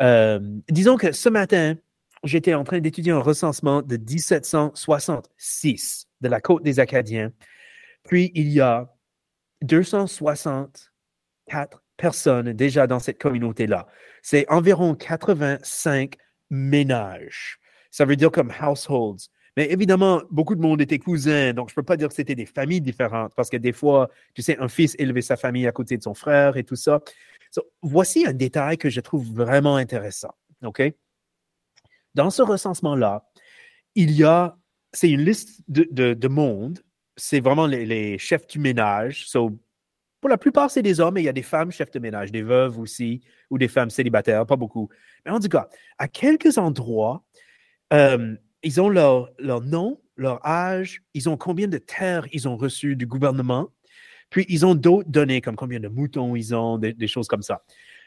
euh, disons que ce matin, j'étais en train d'étudier un recensement de 1766 de la côte des Acadiens. Puis il y a 260 quatre personnes déjà dans cette communauté-là. C'est environ 85 ménages. Ça veut dire comme households. Mais évidemment, beaucoup de monde était cousins, donc je ne peux pas dire que c'était des familles différentes, parce que des fois, tu sais, un fils élevait sa famille à côté de son frère et tout ça. voici un détail que je trouve vraiment intéressant. OK? Dans ce recensement-là, il y a, c'est une liste de, de, monde, c'est vraiment les, chefs du ménage, so pour la plupart, c'est des hommes, et il y a des femmes chefs de ménage, des veuves aussi, ou des femmes célibataires, pas beaucoup. Mais en tout cas, à quelques endroits, euh, ils ont leur, leur nom, leur âge, ils ont combien de terres ils ont reçues du gouvernement, puis ils ont d'autres données, comme combien de moutons ils ont, des, choses comme ça.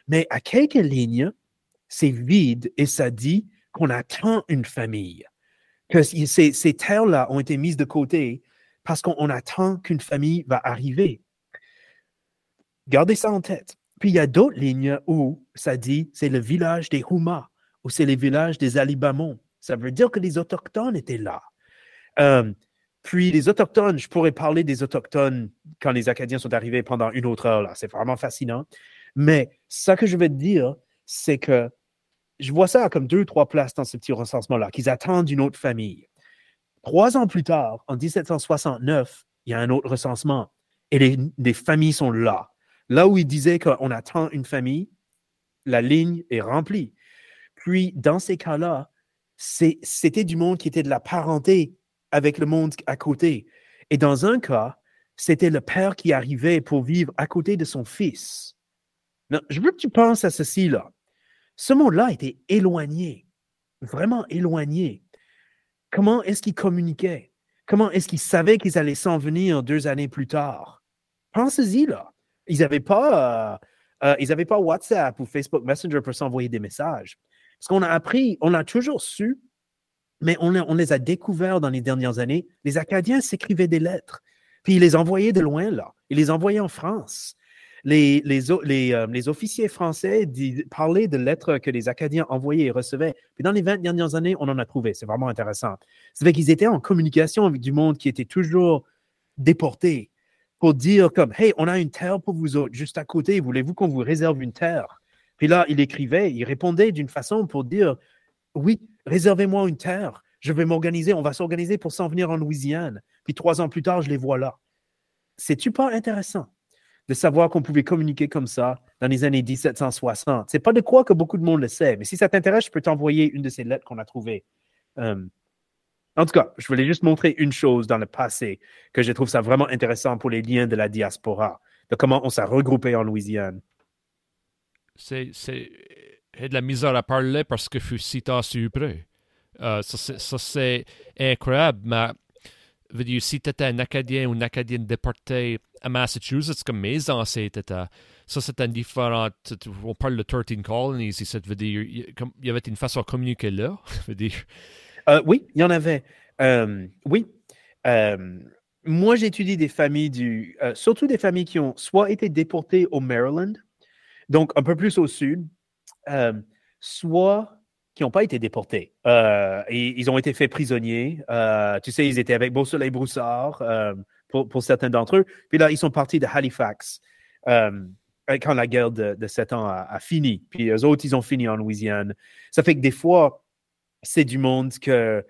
Mais à quelques lignes, c'est vide et ça dit qu'on attend une famille. Que ces, ces terres-là ont été mises de côté parce qu'on attend qu'une famille va arriver. Gardez ça en tête. Puis il y a d'autres lignes où ça dit c'est le village des Houma ou c'est le village des Alibamons. Ça veut dire que les Autochtones étaient là. Euh, puis les Autochtones, je pourrais parler des Autochtones quand les Acadiens sont arrivés pendant une autre heure. C'est vraiment fascinant. Mais ça que je vais te dire, c'est que je vois ça comme deux ou trois places dans ce petit recensement-là, qu'ils attendent une autre famille. Trois ans plus tard, en 1769, il y a un autre recensement et les familles sont là. Là où il disait qu'on attend une famille, la ligne est remplie. Puis, dans ces cas-là, c'était du monde qui était de la parenté avec le monde à côté. Et dans un cas, c'était le père qui arrivait pour vivre à côté de son fils. je veux que tu penses à ceci là. Ce monde-là était éloigné, vraiment éloigné. Comment est-ce qu'il communiquait? Comment est-ce qu'il savait qu'ils allaient s'en venir deux années plus tard? Pensez-y là. Ils n'avaient pas Euh, ils n'avaient pas WhatsApp ou Facebook Messenger pour s'envoyer des messages. Ce qu'on a appris, on a toujours su, mais on, on, les a découverts dans les dernières années. Les Acadiens s'écrivaient des lettres, puis ils les envoyaient de loin, là. Ils les envoyaient en France. Les, les, les, euh, les officiers français parlaient de lettres que les Acadiens envoyaient et recevaient. Puis dans les 20 dernières années, on en a trouvé. C'est vraiment intéressant. C'est vrai qu'ils étaient en communication avec du monde qui était toujours déporté pour dire comme, hey, on a une terre pour vous autres, juste à côté, voulez-vous qu'on vous réserve une terre? Puis là, il écrivait, il répondait d'une façon pour dire, oui, réservez-moi une terre, je vais m'organiser, on va s'organiser pour s'en venir en Louisiane. Puis trois ans plus tard, je les vois là. C'est-tu pas intéressant de savoir qu'on pouvait communiquer comme ça dans les années 1760? C'est pas de quoi que beaucoup de monde le sait, mais si ça t'intéresse, je peux t'envoyer une de ces lettres qu'on a trouvées. Euh, en tout cas, je voulais juste montrer une chose dans le passé que je trouve ça vraiment intéressant pour les liens de la diaspora, de comment on s'est regroupé en Louisiane. C'est, de la misère à parler parce que suis si près. Euh, ça, c'est incroyable, mais si tu étais un Acadien ou une Acadienne déporté à Massachusetts, comme mes ancêtres étaient, ça c'est un différent. On parle de 13 colonies ici, veut dire, il y avait une façon de communiquer là. Veut dire, euh, oui, il y en avait. Euh, oui. Euh, moi, j'étudie des familles du. surtout des familles qui ont soit été déportées au Maryland, donc un peu plus au sud, soit qui n'ont pas été déportés. et ils ont été faits prisonniers. tu sais, ils étaient avec Beau-Soleil Broussard pour, pour, certains d'entre eux. Puis là, ils sont partis de Halifax quand la guerre de, de 7 ans a, a, fini. Puis eux autres, ils ont fini en Louisiane. Ça fait que des fois, c'est du monde que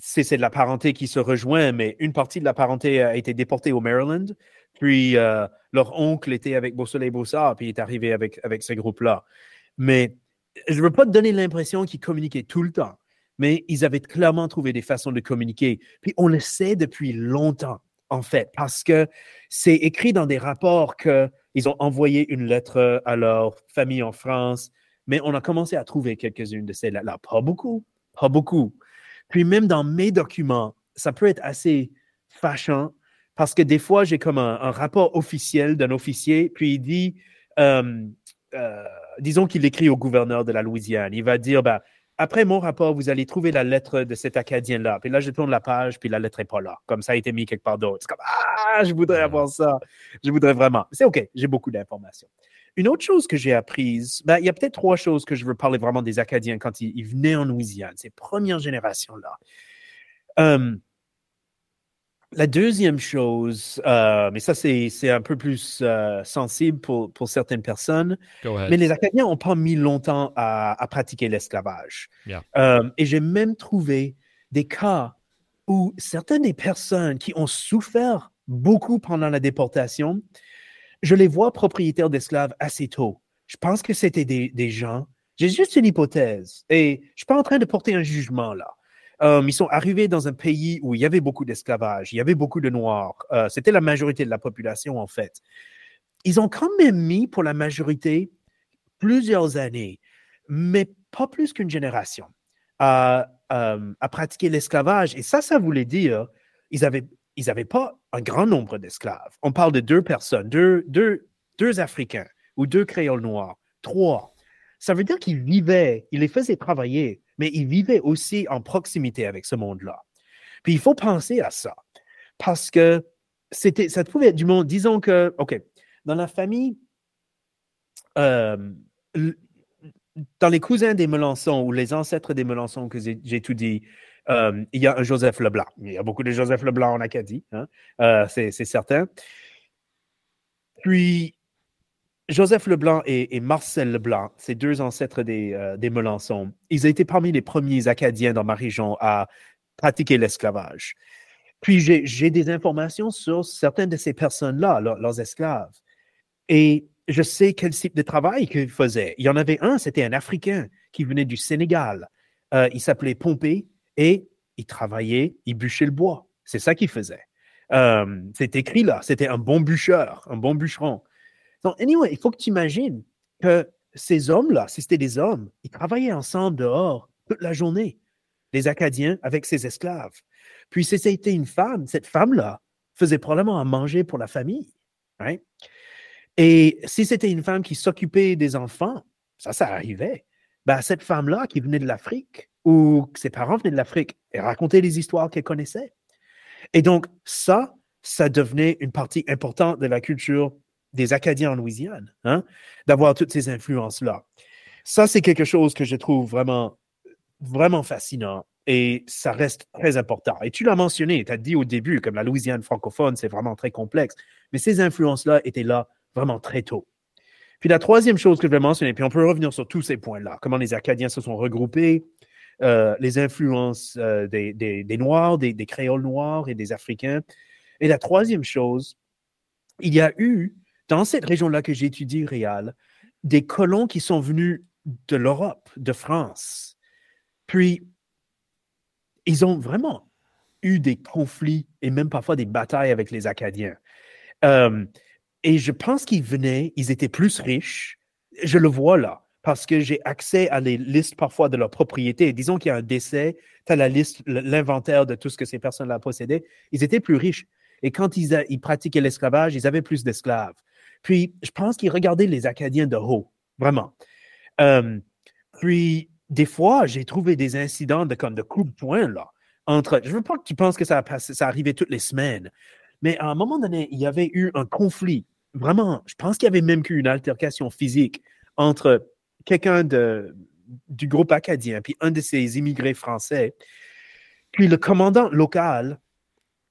c'est de la parenté qui se rejoint, mais une partie de la parenté a été déportée au Maryland. Puis euh, leur oncle était avec Beausoleil Bossard, puis il est arrivé avec, avec ce groupe-là. Mais je ne veux pas te donner l'impression qu'ils communiquaient tout le temps, mais ils avaient clairement trouvé des façons de communiquer. Puis on le sait depuis longtemps, en fait, parce que c'est écrit dans des rapports qu'ils ont envoyé une lettre à leur famille en France, mais on a commencé à trouver quelques-unes de ces lettres-là. Pas beaucoup, pas beaucoup. Puis même dans mes documents, ça peut être assez fâchant parce que des fois, j'ai comme un, rapport officiel d'un officier, puis il dit, euh, euh, disons qu'il écrit au gouverneur de la Louisiane, il va dire, ben, après mon rapport, vous allez trouver la lettre de cet Acadien-là. Puis là, je tourne la page, puis la lettre n'est pas là. Comme ça a été mis quelque part d'autre. C'est comme, ah, je voudrais avoir ça. Je voudrais vraiment. C'est OK, j'ai beaucoup d'informations. Une autre chose que j'ai apprise, ben, il y a peut-être trois choses que je veux parler vraiment des Acadiens quand ils, venaient en Louisiane, ces premières générations-là. Euh, la deuxième chose, euh, mais ça c'est un peu plus euh, sensible pour, pour, certaines personnes, mais les Acadiens n'ont pas mis longtemps à, pratiquer l'esclavage. et j'ai même trouvé des cas où certaines des personnes qui ont souffert beaucoup pendant la déportation, je les vois propriétaires d'esclaves assez tôt. Je pense que c'était des, gens. J'ai juste une hypothèse et je ne suis pas en train de porter un jugement là. Euh, ils sont arrivés dans un pays où il y avait beaucoup d'esclavage, il y avait beaucoup de noirs. Euh, c'était la majorité de la population en fait. Ils ont quand même mis pour la majorité plusieurs années, mais pas plus qu'une génération, à, euh, à pratiquer l'esclavage. Et ça, ça voulait dire ils avaient ils n'avaient pas un grand nombre d'esclaves. On parle de deux personnes, deux, deux, deux Africains ou deux créoles noirs, trois. Ça veut dire qu'ils vivaient, ils les faisaient travailler, mais ils vivaient aussi en proximité avec ce monde-là. Puis il faut penser à ça, parce que c'était, ça pouvait être du monde, disons que, OK, dans la famille, euh, dans les cousins des Melançons ou les ancêtres des Melançons que j'ai tout dit, euh, il y a un Joseph Leblanc. Il y a beaucoup de Joseph Leblanc en Acadie, hein. euh, c'est certain. Puis, Joseph Leblanc et, Marcel Leblanc, ces deux ancêtres des, euh, ils ont été parmi les premiers Acadiens dans ma région à pratiquer l'esclavage. Puis j'ai des informations sur certaines de ces personnes-là, leurs esclaves. Et je sais quel type de travail qu'ils faisaient. Il y en avait un, c'était un Africain qui venait du Sénégal. il s'appelait Pompée et il travaillait, il bûchait le bois. C'est ça qu'il faisait. Euh, c'est écrit là, c'était un bon bûcheur, un bon bûcheron. Donc, anyway, il faut que tu imagines que ces hommes-là, si c'était des hommes, ils travaillaient ensemble dehors toute la journée, les Acadiens avec ses esclaves. Puis si c'était une femme, cette femme-là faisait probablement à manger pour la famille. Et si c'était une femme qui s'occupait des enfants, ça, ça arrivait. Ben, cette femme-là qui venait de l'Afrique que ses parents venaient de l'Afrique, elle racontait les histoires qu'elle connaissait. Et donc, ça, ça devenait une partie importante de la culture des Acadiens en Louisiane, hein, d'avoir toutes ces influences-là. Ça, c'est quelque chose que je trouve vraiment, vraiment fascinant et ça reste très important. Et tu l'as mentionné, tu as dit au début, comme la Louisiane francophone, c'est vraiment très complexe, mais ces influences-là étaient là vraiment très tôt. Puis la troisième chose que je vais mentionner, puis on peut revenir sur tous ces points-là, comment les Acadiens se sont regroupés, euh, les influences euh, des, Noirs, des, créoles noirs et des Africains. Et la troisième chose, il y a eu, dans cette région-là que j'étudie, Réal, des colons qui sont venus de l'Europe, de France. Puis, ils ont vraiment eu des conflits et même parfois des batailles avec les Acadiens. Euh, et je pense qu'ils venaient, ils étaient plus riches. Je le vois là, parce que j'ai accès à les listes parfois de leurs propriétés. Disons qu'il y a un décès, tu as la liste, l'inventaire de tout ce que ces personnes-là possédaient. Ils étaient plus riches. Et quand ils, pratiquaient l'esclavage, ils avaient plus d'esclaves. Puis, je pense qu'ils regardaient les Acadiens de haut, vraiment. Euh, puis, des fois, j'ai trouvé des incidents de, comme de coups de poing, là, entre. Je ne veux pas que tu penses que ça, ça arrivait toutes les semaines, mais à un moment donné, il y avait eu un conflit. Vraiment, je pense qu'il y avait même eu une altercation physique entre quelqu'un du groupe acadien puis un de ces immigrés français. Puis le commandant local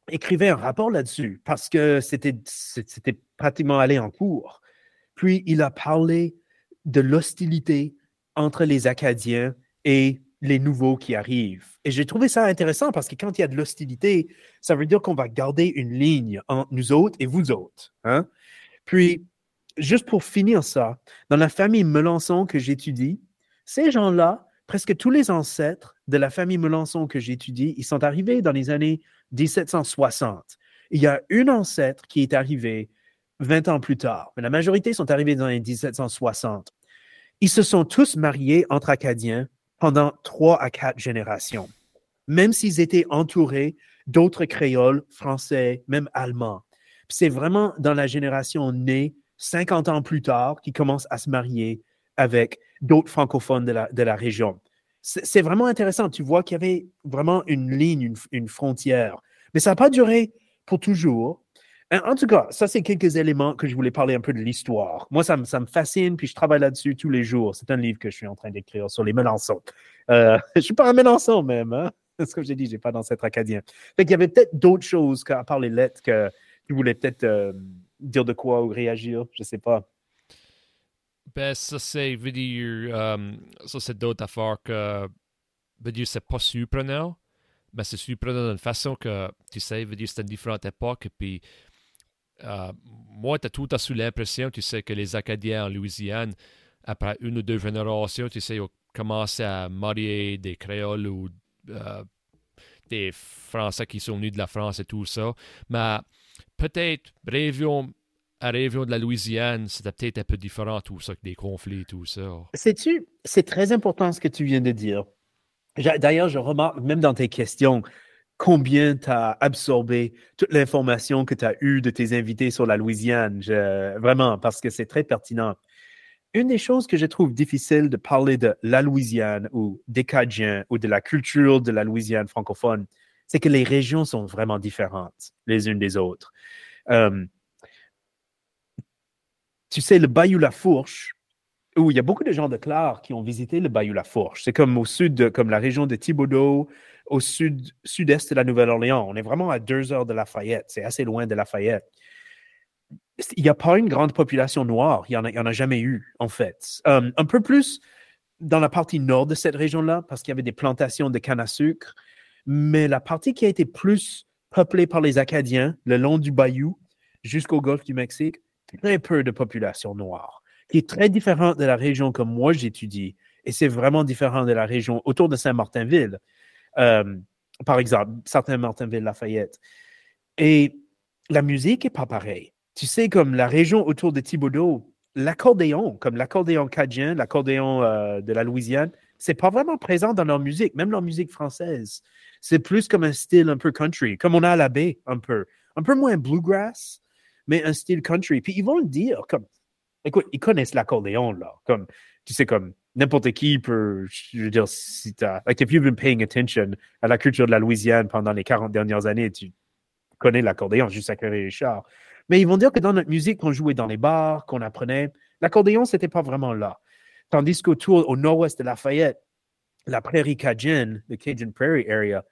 écrivait un rapport là-dessus parce que c'était, pratiquement allé en cours. Puis il a parlé de l'hostilité entre les Acadiens et les nouveaux qui arrivent. Et j'ai trouvé ça intéressant parce que quand il y a de l'hostilité, ça veut dire qu'on va garder une ligne entre nous autres et vous autres. Hein? Puis, juste pour finir ça, dans la famille Melançon que j'étudie, ces gens-là, presque tous les ancêtres de la famille Melançon que j'étudie, ils sont arrivés dans les années 1760. Il y a une ancêtre qui est arrivée 20 ans plus tard, mais la majorité sont arrivés dans les 1760. Ils se sont tous mariés entre Acadiens pendant trois à quatre générations, même s'ils étaient entourés d'autres créoles, français, même allemands. C'est vraiment dans la génération née 50 ans plus tard qu'ils commencent à se marier avec d'autres francophones de la, de la région. C'est vraiment intéressant. Tu vois qu'il y avait vraiment une ligne, une, une frontière. Mais ça n'a pas duré pour toujours. En tout cas, ça, c'est quelques éléments que je voulais parler un peu de l'histoire. Moi, ça, ça, me fascine, puis je travaille là-dessus tous les jours. C'est un livre que je suis en train d'écrire sur les Melançons. Euh, je ne suis pas un Melançon même, hein? ce que j'ai dit, je n'ai pas d'ancêtre acadien. Fait qu'il y avait peut-être d'autres choses qu'à part les lettres que tu voulais peut-être euh, dire de quoi ou réagir, je sais pas. Ben, ça, c'est, dire, euh, ça, c'est d'autres affaires que, veut dire, c'est pas surprenant, mais c'est surprenant d'une façon que, tu sais, veut dire, c'est une différente époque, puis euh, moi, tu as tout à sous l'impression, tu sais, que les Acadiens en Louisiane, après une ou deux générations, tu sais, ont commencé à marier des créoles ou euh, des Français qui sont venus de la France et tout ça. Mais peut-être, région à région de la Louisiane, c'était peut-être un peu différent, tout ça, des conflits, tout ça. C'est très important ce que tu viens de dire. D'ailleurs, je remarque, même dans tes questions, combien tu as absorbé toute l'information que tu as eue de tes invités sur la Louisiane. vraiment, parce que c'est très pertinent. Une des choses que je trouve difficile de parler de la Louisiane ou des Cadiens ou de la culture de la Louisiane francophone, c'est que les régions sont vraiment différentes les unes des autres. Euh, tu sais, le Bayou La Fourche, où il y a beaucoup de gens de Clare qui ont visité le Bayou La Fourche. C'est comme au sud, comme la région de Thibodeau, au sud, sud-est de la Nouvelle-Orléans. On est vraiment à deux heures de Lafayette. C'est assez loin de Lafayette. Il n'y a pas une grande population noire. Il n'y en, a jamais eu, en fait. Euh, un peu plus dans la partie nord de cette région-là, parce qu'il y avait des plantations de canne à sucre. Mais la partie qui a été plus peuplée par les Acadiens, le long du bayou, jusqu'au golfe du Mexique, très peu de population noire, qui est très différente de la région que moi j'étudie. Et c'est vraiment différent de la région autour de Saint-Martinville. Euh, par exemple, certains Martinville-Lafayette. Et la musique n'est pas pareille. Tu sais, comme la région autour de Thibodeau, l'accordéon, comme l'accordéon cadien, l'accordéon euh, de la Louisiane, c'est pas vraiment présent dans leur musique, même leur musique française. C'est plus comme un style un peu country, comme on a à la baie, un peu. Un peu moins bluegrass, mais un style country. Puis ils vont le dire, comme écoute, ils connaissent l'accordéon, là. Comme, tu sais, comme n'importe qui peut, je veux dire, si t'as, like, if you've been paying attention à la culture de la Louisiane pendant les 40 dernières années, tu connais l'accordéon juste à les chars. Mais ils vont dire que dans notre musique qu'on jouait dans les bars, qu'on apprenait, l'accordéon, c'était pas vraiment là. Tandis qu'autour, au nord-ouest de Lafayette, la prairie cajun, le Cajun Prairie Area,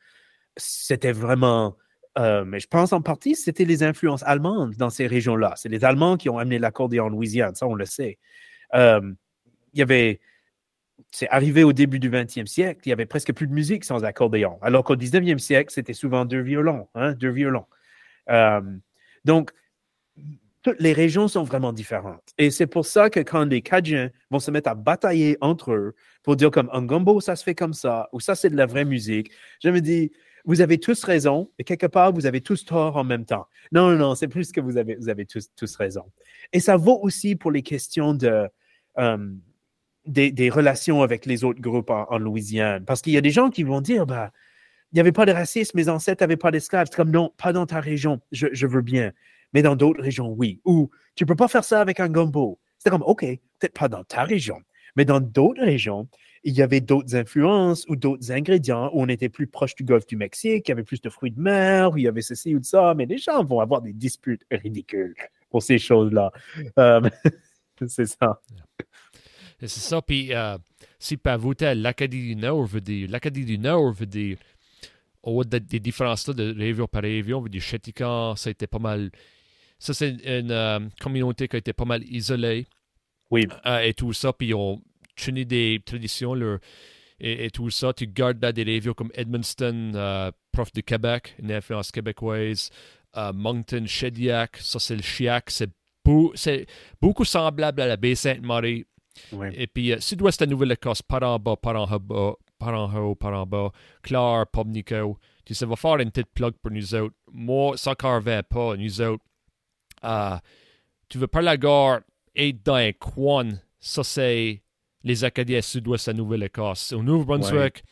c'était vraiment, euh, mais je pense en partie, c'était les influences allemandes dans ces régions-là. C'est les Allemands qui ont amené l'accordéon en Louisiane, ça on le sait. Euh, il y avait, c'est arrivé au début du 20e siècle, il y avait presque plus de musique sans accordéon, alors qu'au 19e siècle, c'était souvent deux violons, hein, deux violons. Euh, donc, toutes les régions sont vraiment différentes. Et c'est pour ça que quand les Cajuns vont se mettre à batailler entre eux pour dire comme un gumbo, ça se fait comme ça, ou ça, c'est de la vraie musique, je me dis, vous avez tous raison, et quelque part, vous avez tous tort en même temps. Non, non, non, c'est plus que vous avez, vous avez tous, tous raison. Et ça vaut aussi pour les questions de, euh, des, relations avec les autres groupes en, Louisiane. Parce qu'il y a des gens qui vont dire, bah, il n'y avait pas de racisme, mes ancêtres n'avaient pas d'esclaves. C'est comme, non, pas dans ta région, je veux bien mais dans d'autres régions, oui. Ou tu ne peux pas faire ça avec un gumbo. C'est comme, OK, peut-être pas dans ta région, mais dans d'autres régions, il y avait d'autres influences ou d'autres ingrédients où on était plus proche du golfe du Mexique, il y avait plus de fruits de mer, où il y avait ceci ou ça, mais les gens vont avoir des disputes ridicules pour ces choses-là. Euh, c'est ça. C'est ça, puis euh, si pas voter l'Acadie du Nord veut dire, l'Acadie du Nord veut dire, au des, différences-là de région par région, veut dire Chétican, été pas mal ça, c'est une euh, communauté qui a été pas mal isolée. Oui. Euh, et tout ça, puis ils ont tenu des traditions et, tout ça. Tu gardes là des régions comme Edmundston, euh, prof de Québec, une influence québécoise. Moncton, Shediac, ça c'est le Chiac, c'est beaucoup semblable à la baie Sainte-Marie. Et puis, sud-ouest de Nouvelle-Écosse, par en bas, par en haut, par en haut, par en bas, Clare, Pomnico. Tu sais, va faire une petite plug pour nous autres. Moi, ça ne pas, nous autres tu veux parler à la gare et dans un coin, ça c'est les Acadiens sud-ouest de Nouvelle-Écosse. Au Nouveau-Brunswick,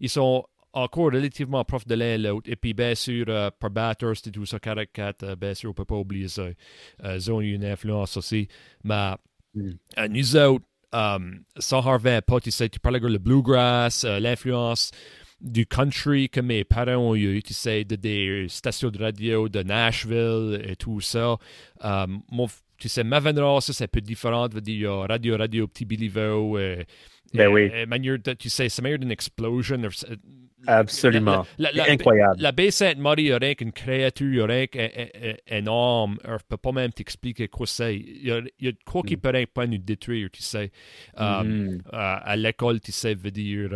ils sont encore relativement profs de l'un et l'autre. Et puis, bien sûr, euh, par Batters, c'est tout ça, 44, euh, bien sûr, on ne peut pas oublier ça. Euh, ils ont eu une influence aussi. Mais mm. nous autres, sans Harvey pas, tu sais, tu parles de le bluegrass, l'influence du country que mes parents ont eu, tu sais, de des stations de radio de Nashville et tout ça. Euh, tu sais, ma ça, c'est un peu différent. Il y a Radio Radio Petit Biliveau. Et, ben oui. tu sais, c'est meilleur d'une explosion. Absolument. Incroyable. La, baie Sainte-Marie, il n'y a rien qu'une créature, il n'y a rien qu'un homme. Je ne peux pas même t'expliquer quoi c'est. Il y a, il y quoi qui mm. peut pas nous détruire, tu sais. Euh, mm. à l'école, tu sais, veut dire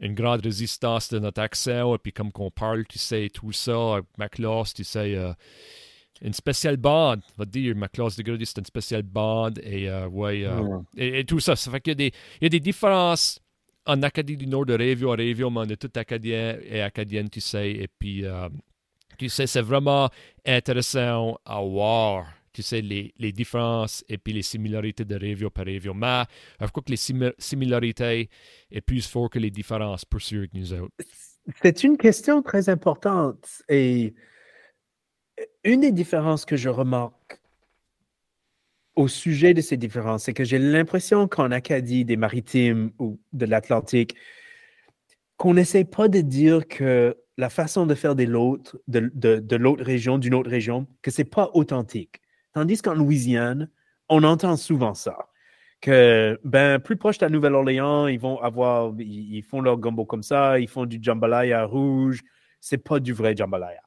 une grande résistance de notre accent, et puis comme qu'on parle, tu sais, tout ça, ma classe, tu sais, euh, une spéciale bande, va dire, ma classe de grade, c'est une spéciale bande, et euh, ouais, euh, et, tout ça. Ça fait qu'il y a des, il y a des différences en Acadie du Nord de Révio à Révio, mais on est tout Acadiens et Acadiennes, tu sais, et puis, tu sais, c'est vraiment intéressant à voir tu sais, les, les, différences et puis les similarités de région par région. Mais je crois que les similarités sont plus fortes que les différences pour ceux que nous autres. C'est une question très importante et une des différences que je remarque au sujet de ces différences, c'est que j'ai l'impression qu'en Acadie, des maritimes ou de l'Atlantique, qu'on n'essaie pas de dire que la façon de faire de l'autre, de, de, de l'autre région, d'une autre région, que c'est pas authentique. Tandis qu'en Louisiane, on entend souvent ça. Que, ben, plus proche de la Nouvelle-Orléans, ils vont avoir, ils, font leur gumbo comme ça, ils font du jambalaya rouge. C'est pas du vrai jambalaya.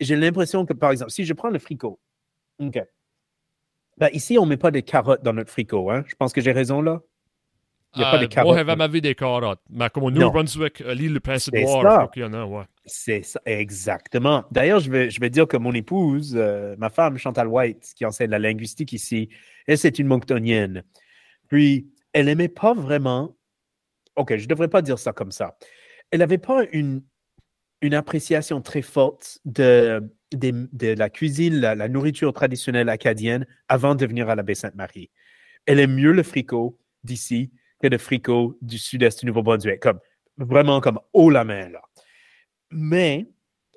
J'ai l'impression que, par exemple, si je prends le fricot, OK. Ben, ici, on ne met pas de carottes dans notre fricot. Hein? Je pense que j'ai raison là? Il n'y a pas de euh, carottes. Moi, j'avais ma vie des carottes. Mais comme au New-Brunswick, euh, l'île de Prince-Édouard, il y en a, ouais. C'est ça, exactement. D'ailleurs, je vais, je vais dire que mon épouse, euh, ma femme, Chantal White, qui enseigne la linguistique ici, elle, c'est une monctonienne. Puis, elle n'aimait pas vraiment. OK, je ne devrais pas dire ça comme ça. Elle n'avait pas une, une appréciation très forte de, de, la cuisine, la, nourriture traditionnelle acadienne avant de venir à la baie Sainte-Marie. Elle aime mieux le fricot d'ici que le fricot du sud-est du Nouveau-Brunswick, comme vraiment comme haut la main là. Mais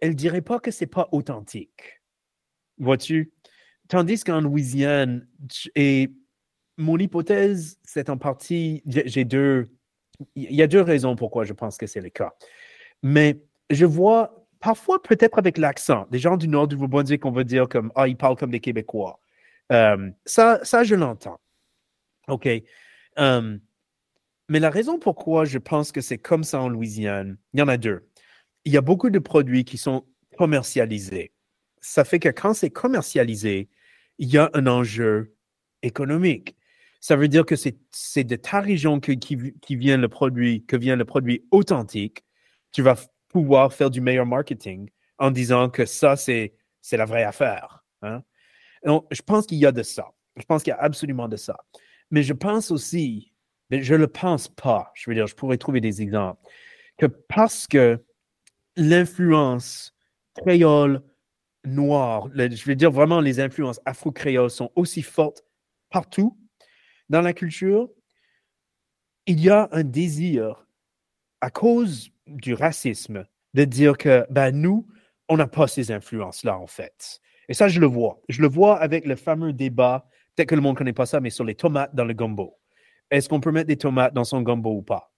elle dirait pas que c'est pas authentique. Vois-tu? Tandis qu'en Louisiane, et mon hypothèse, c'est en partie, j'ai deux, il y a deux raisons pourquoi je pense que c'est le cas. Mais je vois parfois, peut-être avec l'accent, des gens du nord du Nouveau-Brunswick, on va dire comme, ah, ils parlent comme des Québécois. Euh, ça, ça, je l'entends. OK? Euh, mais la raison pourquoi je pense que c'est comme ça en Louisiane, il y en a deux. Il y a beaucoup de produits qui sont commercialisés. Ça fait que quand c'est commercialisé, il y a un enjeu économique. Ça veut dire que c'est de ta région que, qui, vient le produit, que vient le produit authentique. Tu vas pouvoir faire du meilleur marketing en disant que ça, c'est la vraie affaire. Hein? Donc, je pense qu'il y a de ça. Je pense qu'il y a absolument de ça. Mais je pense aussi, mais je ne le pense pas, je veux dire, je pourrais trouver des exemples, que parce que l'influence créole noire, je veux dire vraiment les influences afro-créoles sont aussi fortes partout dans la culture, il y a un désir, à cause du racisme, de dire que ben, nous, on n'a pas ces influences-là, en fait. Et ça, je le vois. Je le vois avec le fameux débat, peut-être que le monde ne connaît pas ça, mais sur les tomates dans le gumbo. Est-ce qu'on peut mettre des tomates dans son gumbo ou pas?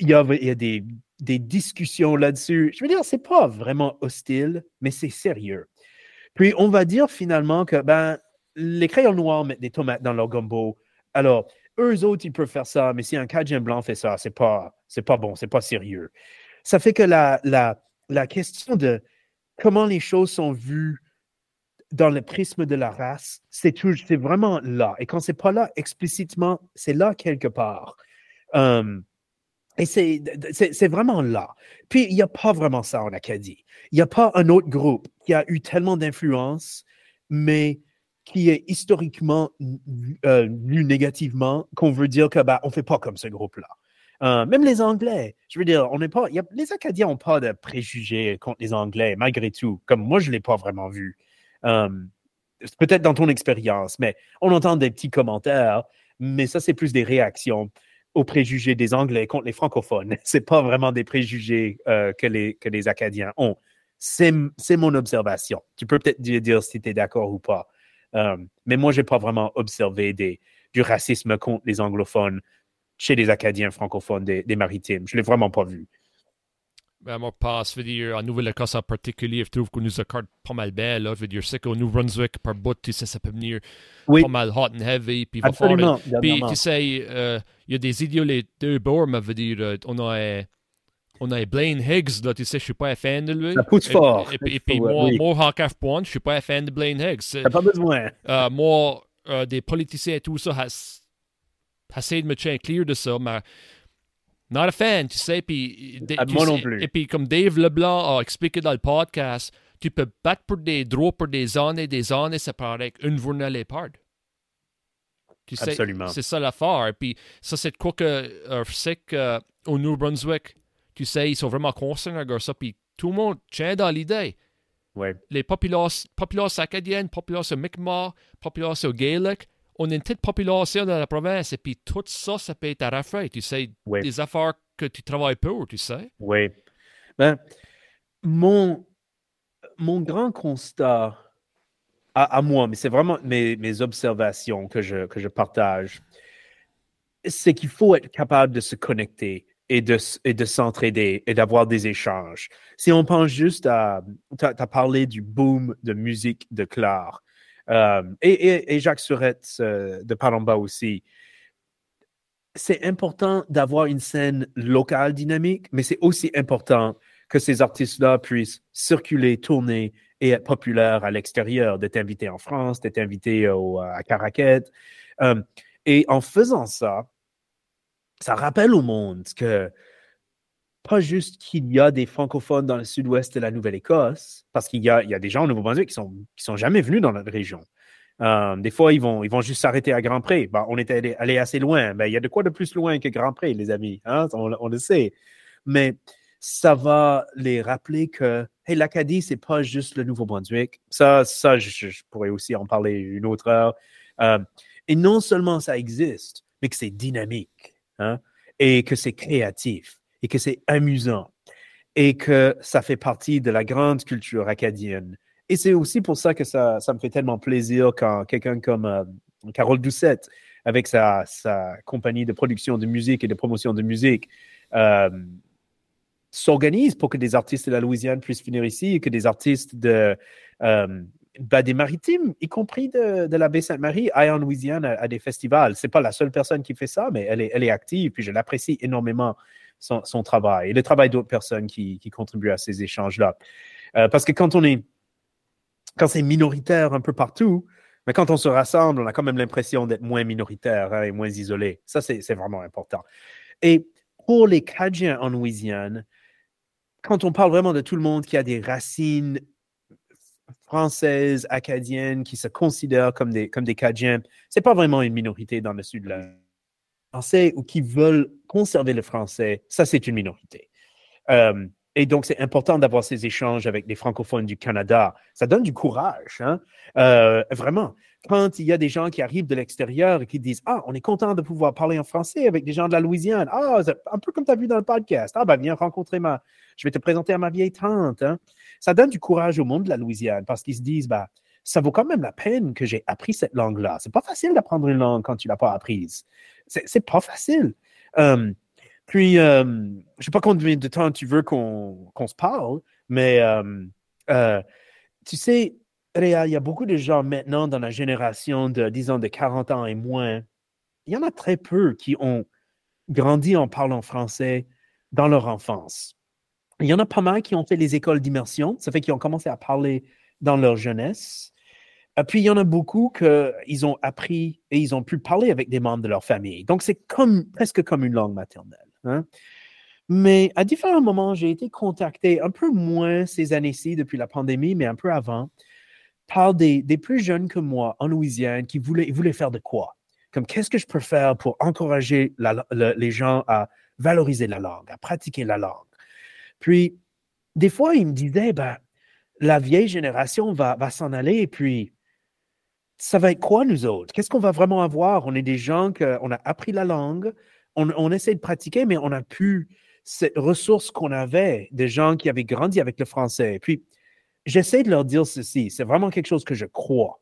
Il y a, des, discussions là-dessus. Je veux dire, c'est pas vraiment hostile, mais c'est sérieux. Puis, on va dire finalement que ben, les crayons noirs mettent des tomates dans leur gumbo. Alors, eux autres, ils peuvent faire ça, mais si un Cajun blanc fait ça, c'est pas, pas bon, c'est pas sérieux. Ça fait que la, la, la question de comment les choses sont vues dans le prisme de la race, c'est c'est vraiment là. Et quand c'est pas là explicitement, c'est là quelque part. Hum, et c'est vraiment là. Puis, il n'y a pas vraiment ça en Acadie. Il n'y a pas un autre groupe qui a eu tellement d'influence, mais qui est historiquement euh, lu négativement, qu'on veut dire que bah, ne fait pas comme ce groupe-là. Euh, même les Anglais, je veux dire, on n'est pas, les Acadiens n'ont pas de préjugés contre les Anglais, malgré tout. Comme moi, je ne l'ai pas vraiment vu. Euh, peut-être dans ton expérience, mais on entend des petits commentaires, mais ça, c'est plus des réactions aux préjugés des Anglais contre les francophones. Ce n'est pas vraiment des préjugés que, les, que les Acadiens ont. C'est mon observation. Tu peux peut-être dire si tu es d'accord ou pas. Euh, mais moi, je n'ai pas vraiment observé des, du racisme contre les anglophones chez les Acadiens francophones des, maritimes. Je l'ai vraiment pas vu. Ben, moi, passe, je veux dire, en Nouvelle-Écosse en particulier, je trouve qu'on nous accorde pas mal bien, là. Je veux dire, c'est qu'au New-Brunswick, par bout, tu sais, ça peut venir pas mal hot and heavy. Puis, Absolument. puis tu sais, euh, il y a des idiots les deux bords, mais je veux dire, euh, on a on a Blaine Higgs, là, tu sais, je suis pas un fan de lui. Ça pousse fort. Et, puis, moi, moi, en point, je suis pas un fan de Blaine Higgs. T'as pas besoin. Euh, moi, euh, des politiciens et tout ça, essayé de me tenir clair de ça, mais not a fan, tu sais. Puis, moi non plus. Et puis, comme Dave Leblanc a expliqué dans le podcast, tu peux battre pour des droits pour des années et des années, ça paraît une journée à part. Tu sais, Absolument. C'est ça l'affaire. Et puis, ça, c'est quoi que euh, c'est qu'au New Brunswick, tu sais, ils sont vraiment concernés avec ça, puis tout le monde tient dans l'idée. Ouais. Les populations, populations acadiennes, populations Mi'kmaq, populations Gaelic, on a une petite population dans la province, et puis tout ça, ça peut être à tu sais, des affaires que tu travailles pour, tu sais. Oui. Ben, mon, mon grand constat à, moi, mais c'est vraiment mes, mes, observations que je, que je partage, c'est qu'il faut être capable de se connecter et de, et de s'entraider et d'avoir des échanges. Si on pense juste à, tu as, parlé du boom de musique de Clare euh, et, Jacques Surette de Palomba aussi. C'est important d'avoir une scène locale dynamique, mais c'est aussi important que ces artistes-là puissent circuler, tourner et être populaires à l'extérieur, d'être invités en France, d'être invités à Caraquette. Euh, et en faisant ça, ça rappelle au monde que pas juste qu'il y a des francophones dans le sud-ouest de la Nouvelle-Écosse, parce qu'il y a, des gens au Nouveau-Brunswick qui sont, sont jamais venus dans notre région. Euh, des fois, ils vont, juste s'arrêter à Grand Pré. Ben, on était allé, assez loin. Ben, il y a de quoi de plus loin que Grand Pré, les amis. Hein? On, le sait. Mais ça va les rappeler que hey, l'Acadie, c'est pas juste le Nouveau-Brunswick. Ça, ça je, pourrais aussi en parler une autre heure. Euh, et non seulement ça existe, mais que c'est dynamique. Hein, et que c'est créatif, et que c'est amusant, et que ça fait partie de la grande culture acadienne. Et c'est aussi pour ça que ça, me fait tellement plaisir quand quelqu'un comme euh, Carole Doucette avec sa, sa, compagnie de production de musique et de promotion de musique, euh, s'organise pour que des artistes de la Louisiane puissent venir ici et que des artistes de, euh, des maritimes, y compris de, de la baie Sainte-Marie, aillent en Louisiane à, des festivals. C'est pas la seule personne qui fait ça, mais elle est, elle est active, puis je l'apprécie énormément, son, travail et le travail d'autres personnes qui, contribuent à ces échanges-là. Euh, parce que quand on est, quand c'est minoritaire un peu partout, mais quand on se rassemble, on a quand même l'impression d'être moins minoritaire hein, et moins isolé. Ça, c'est vraiment important. Et pour les Cajuns en Louisiane, quand on parle vraiment de tout le monde qui a des racines françaises, acadiennes, qui se considèrent comme des, comme des Cajuns, ce n'est pas vraiment une minorité dans le sud de français ou qui veulent conserver le français, ça c'est une minorité. Euh, et donc, c'est important d'avoir ces échanges avec les francophones du Canada. Ça donne du courage, hein? Euh, vraiment. Quand il y a des gens qui arrivent de l'extérieur et qui disent Ah, on est content de pouvoir parler en français avec des gens de la Louisiane. Ah, un peu comme tu as vu dans le podcast. Ah, ben, viens rencontrer ma. Je vais te présenter à ma vieille tante. Hein? Ça donne du courage au monde de la Louisiane parce qu'ils se disent bah, ça vaut quand même la peine que j'ai appris cette langue-là. C'est pas facile d'apprendre une langue quand tu l'as pas apprise. C'est pas facile. Euh, puis, euh, je ne sais pas combien de temps tu veux qu'on se parle, mais euh, euh, tu sais, Réa, il y a beaucoup de gens maintenant dans la génération de, disons, de 40 ans et moins. Il y en a très peu qui ont grandi en parlant français dans leur enfance. Il y en a pas mal qui ont fait les écoles d'immersion, ça fait qu'ils ont commencé à parler dans leur jeunesse. Et puis, il y en a beaucoup qu'ils ont appris et ils ont pu parler avec des membres de leur famille. Donc, c'est presque comme une langue maternelle. Hein. Mais à différents moments, j'ai été contacté, un peu moins ces années-ci depuis la pandémie, mais un peu avant, par des, plus jeunes que moi en Louisiane qui voulaient, voulaient faire de quoi? Comme qu'est-ce que je peux faire pour encourager les gens à valoriser la langue, à pratiquer la langue? Puis, des fois, ils me disaient, ben, la vieille génération va, va s'en aller, et puis, ça va être quoi, nous autres? Qu'est-ce qu'on va vraiment avoir? On est des gens qu'on a appris la langue, on, essaie de pratiquer, mais on n'a plus cette ressource qu'on avait des gens qui avaient grandi avec le français. Puis, j'essaie de leur dire ceci, c'est vraiment quelque chose que je crois.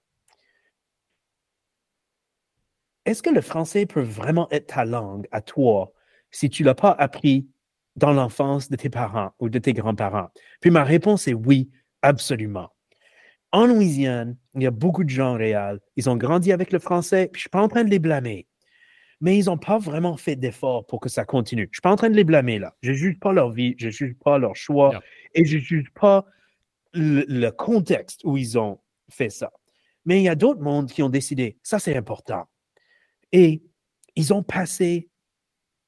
Est-ce que le français peut vraiment être ta langue à toi si tu ne l'as pas appris dans l'enfance de tes parents ou de tes grands-parents? Puis ma réponse est oui, absolument. En Louisiane, il y a beaucoup de gens réels. Ils ont grandi avec le français, puis je ne suis pas en train de les blâmer mais ils n'ont pas vraiment fait d'efforts pour que ça continue. Je ne suis pas en train de les blâmer là. Je ne juge pas leur vie, je ne juge pas leur choix et je ne juge pas le, contexte où ils ont fait ça. Mais il y a d'autres mondes qui ont décidé, ça c'est important. Et ils ont passé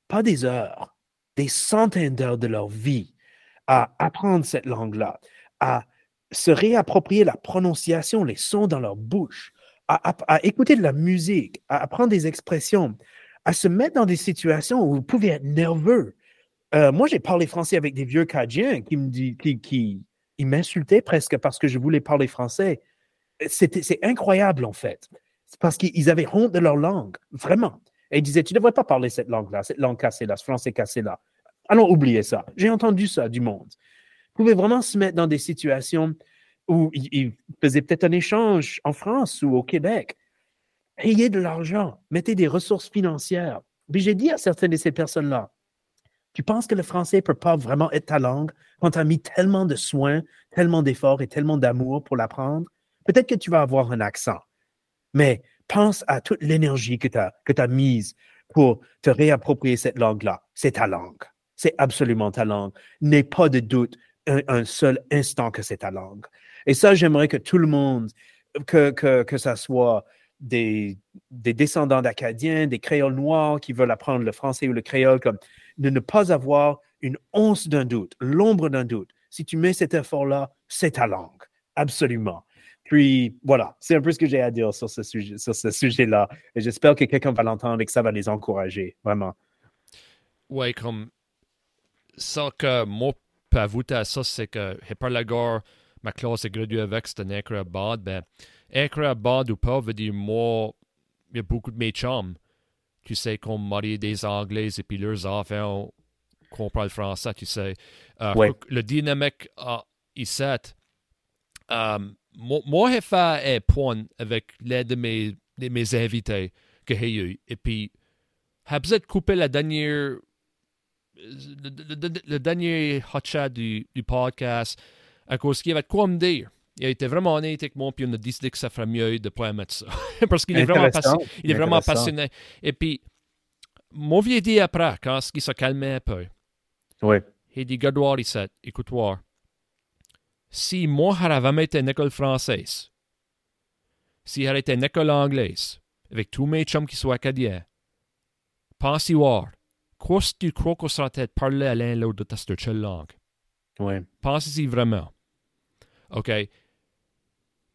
pas des heures, des centaines d'heures de leur vie à apprendre cette langue-là, à se réapproprier la prononciation, les sons dans leur bouche, à, écouter de la musique, à apprendre des expressions, à se mettre dans des situations où vous pouvez être nerveux. Euh, moi, j'ai parlé français avec des vieux Cadiens qui me qui, qui m'insultaient presque parce que je voulais parler français. C'est incroyable, en fait. C'est parce qu'ils avaient honte de leur langue, vraiment. Et ils disaient, tu ne devrais pas parler cette langue-là, cette langue cassée-là, ce français cassé-là. Allons oublier ça. J'ai entendu ça du monde. Vous pouvez vraiment se mettre dans des situations où ils faisaient peut-être un échange en France ou au Québec ayez de l'argent, mettez des ressources financières. J'ai dit à certaines de ces personnes-là, tu penses que le français ne peut pas vraiment être ta langue quand tu as mis tellement de soins, tellement d'efforts et tellement d'amour pour l'apprendre? Peut-être que tu vas avoir un accent, mais pense à toute l'énergie que tu as, as mise pour te réapproprier cette langue-là. C'est ta langue. C'est absolument ta langue. N'aie pas de doute un, seul instant que c'est ta langue. Et ça, j'aimerais que tout le monde, que, que, que ça soit des, descendants d'Acadiens, des créoles noirs qui veulent apprendre le français ou le créole, comme de ne pas avoir une once d'un doute, l'ombre d'un doute. Si tu mets cet effort-là, c'est ta langue, absolument. Puis voilà, c'est un peu ce que j'ai à dire sur ce sujet, sur ce sujet-là. Et j'espère que quelqu'un va l'entendre et que ça va les encourager, vraiment. Oui, comme ça que moi ajouter à ça, c'est que Hippolagor, ma classe est graduée avec, c'est un incroyable ben bande ou pas veut dire moi, il y a beaucoup de mes chums. Tu sais, qu'on marie des Anglais et puis leurs enfants comprennent le français, tu sais. Euh, le dynamique uh, ici, um, moi, j'ai fait un point avec l'aide de mes, de mes invités que j'ai eu. Et puis, j'ai besoin de couper la dernière, le, le, le dernier hot chat du, du, podcast à cause qu'il avait quoi me dire. Il a été vraiment honnête avec moi, puis on a décidé que ça ferait mieux de ne pas mettre ça. Parce qu'il est vraiment, passionné, il est vraiment passionné. Et puis, mon vieux dit après, quand il se calmait un peu, oui. il dit, Gardoir, il dit, écoute-moi, si moi j'avais été une école française, si j'avais été une école anglaise, avec tous mes chums qui sont acadiens, pensez voir, qu'est-ce que tu crois qu'on serait peut parler à l'un l'autre de cette langue? Oui. Pensez-y vraiment. OK?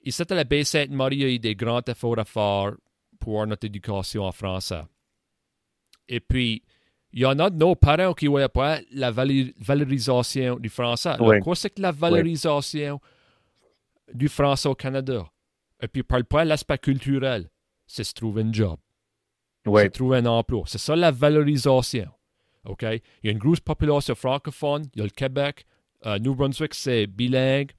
Ici, à la baie Sainte-Marie, il y a des grands efforts à faire pour notre éducation en français. Et puis, il y en a de nos parents qui ne voient pas la valorisation du français. Oui. C'est que la valorisation oui. du français au Canada? Et puis, parle pas de l'aspect culturel. C'est se trouver un job. Oui. C'est trouver un emploi. C'est ça la valorisation. OK? Il y a une grosse population francophone. Il y a le Québec. Euh, New Brunswick, c'est bilingue.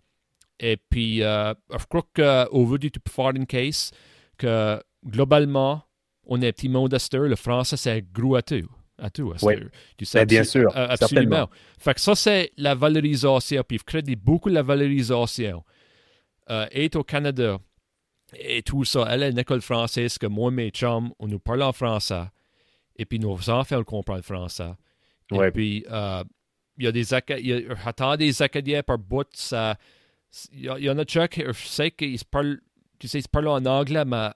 Et puis, euh, je crois qu'aujourd'hui, tu peux faire une case que globalement, on est un petit monde Le français, c'est gros à tout. À tout, oui. Tu sais, bien sûr. Euh, absolument. Fait que ça, c'est la valorisation. Puis, je crédite beaucoup la valorisation. Euh, et au Canada, et tout ça, elle est une école française que moi mes chums, on nous parle en français. Et puis, nos enfants comprennent le français. Et ouais. puis, euh, il y a des, il y a, des Acadiens par bout, ça il y, y, en a qui, je sais qu'ils parlent, tu sais, ils parlent en anglais, mais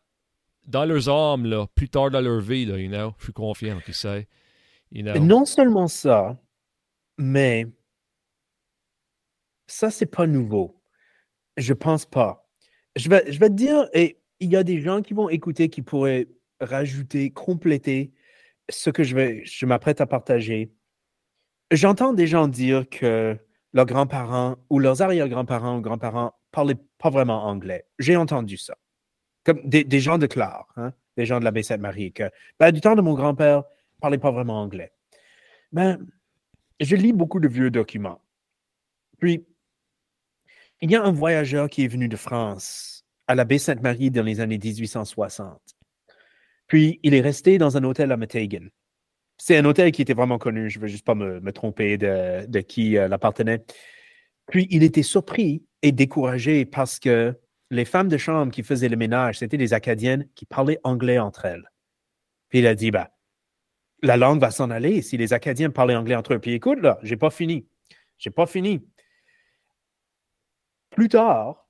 dans leurs âmes, là, plus tard dans leur vie, là, you know, je suis confiant, tu sais. You know. Non seulement ça, mais ça, c'est pas nouveau. Je pense pas. Je vais, je vais te dire, et il y a des gens qui vont écouter qui pourraient rajouter, compléter ce que je, je m'apprête à partager. J'entends des gens dire que leurs grands-parents ou leurs arrière-grands-parents ou grands-parents parlaient pas vraiment anglais. J'ai entendu ça. Comme des, gens de Clare, hein, des gens de la baie Sainte-Marie, que ben, du temps de mon grand-père, ne parlaient pas vraiment anglais. Ben, je lis beaucoup de vieux documents. Puis, il y a un voyageur qui est venu de France à la baie Sainte-Marie dans les années 1860. Puis, il est resté dans un hôtel à Metegan. C'est un hôtel qui était vraiment connu. Je ne veux juste pas me, me tromper de, de qui euh, l'appartenait. Puis, il était surpris et découragé parce que les femmes de chambre qui faisaient le ménage, c'était des Acadiennes qui parlaient anglais entre elles. Puis, il a dit, bah, la langue va s'en aller si les Acadiens parlaient anglais entre eux. Puis, écoute, là, j'ai pas fini. J'ai pas fini. Plus tard,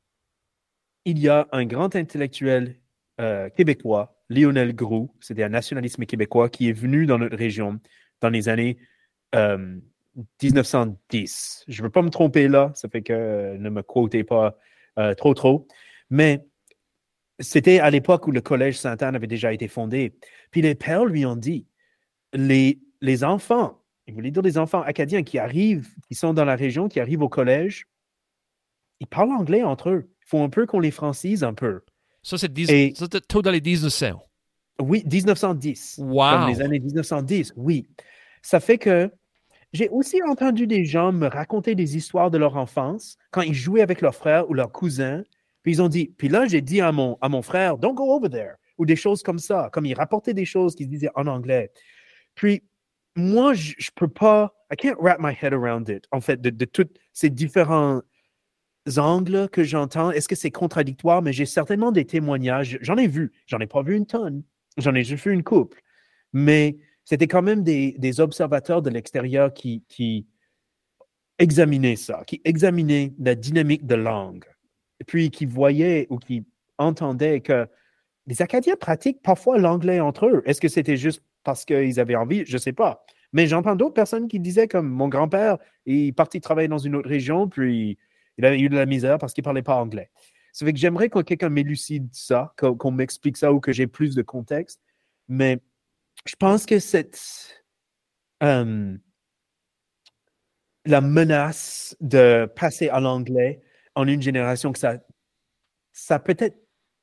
il y a un grand intellectuel euh, québécois Lionel Groux, c'était un nationalisme québécois qui est venu dans notre région dans les années euh, 1910. Je ne veux pas me tromper là, ça fait que euh, ne me quotez pas euh, trop trop, mais c'était à l'époque où le Collège Sainte-Anne avait déjà été fondé. Puis les pères lui ont dit, les, les enfants, il voulait dire les enfants acadiens qui arrivent, qui sont dans la région, qui arrivent au collège, ils parlent anglais entre eux. Il faut un peu qu'on les francise un peu. Ça, c'est Et... tout dans les 1900. Oui, 1910. Wow. Comme les années 1910, oui. Ça fait que j'ai aussi entendu des gens me raconter des histoires de leur enfance quand ils jouaient avec leurs frères ou leurs cousins. Puis ils ont dit, puis là, j'ai dit à mon, à mon frère, don't go over there. Ou des choses comme ça, comme ils rapportaient des choses qu'ils disaient en anglais. Puis moi, je ne peux pas, I can't wrap my head around it, en fait, de, de tous ces différents angles que j'entends. Est-ce que c'est contradictoire? Mais j'ai certainement des témoignages. J'en ai vu. J'en ai pas vu une tonne. J'en ai juste vu une couple. Mais c'était quand même des, observateurs de l'extérieur qui, examinaient ça, qui examinaient la dynamique de langue. Puis qui voyaient ou qui entendaient que les Acadiens pratiquent parfois l'anglais entre eux. Est-ce que c'était juste parce qu'ils avaient envie? Je ne sais pas. Mais j'entends d'autres personnes qui disaient comme mon grand-père, il est parti travailler dans une autre région, puis il a eu de la misère parce qu'il ne parlait pas anglais. Ça fait que j'aimerais que quelqu'un m'élucide ça, qu'on m'explique ça ou que j'ai plus de contexte. Mais je pense que cette. Euh, la menace de passer à l'anglais en une génération, que ça, ça peut-être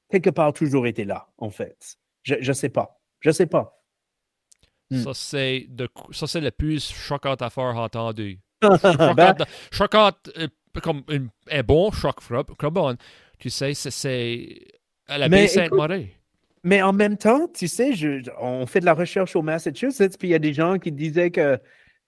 quelque part toujours été là, en fait. Je ne sais pas. Je ne sais pas. Hmm. Ça, c'est le plus choquant affaire entendue. ben, choquant, comme un, un bon choc carbone, tu sais, c'est à la baie Sainte-Marie. mais en même temps, tu sais, je, on fait de la recherche au Massachusetts, puis il y a des gens qui disaient que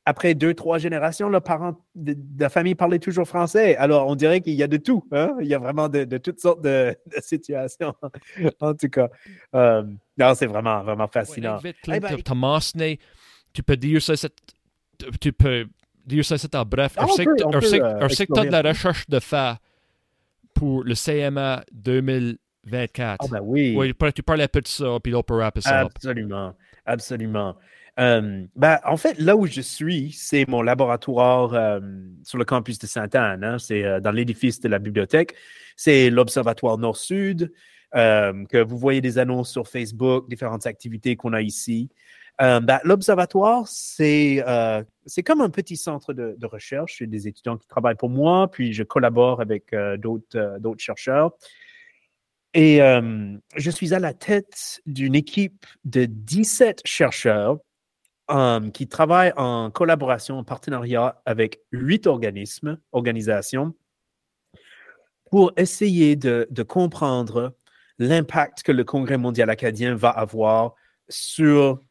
après deux, trois générations, le parent de, la famille parlait toujours français. Alors, on dirait qu'il y a de tout. Hein? Il y a vraiment de, toutes sortes de, situations. en tout cas, euh, non, c'est vraiment, vraiment fascinant. Eh ben, tu peux dire ça, tu peux en bref. sais que tu as de la recherche de faire pour le CMA 2024. Ah, ben oui. Oui, tu parles un peu de ça, puis on peut ça. Absolument, absolument. Euh, ben, en fait, là où je suis, c'est mon laboratoire euh, sur le campus de Sainte-Anne. Hein. c'est euh, dans l'édifice de la bibliothèque. C'est l'Observatoire Nord-Sud, que vous voyez des annonces sur Facebook, différentes activités qu'on a ici. Ben, l'Observatoire, c'est c'est comme un petit centre de, de recherche. J'ai des étudiants qui travaillent pour moi, puis je collabore avec d'autres d'autres chercheurs. Et je suis à la tête d'une équipe de 17 chercheurs qui travaille en collaboration, en partenariat avec huit organismes, organisations, pour essayer de, comprendre l'impact que le Congrès mondial acadien va avoir sur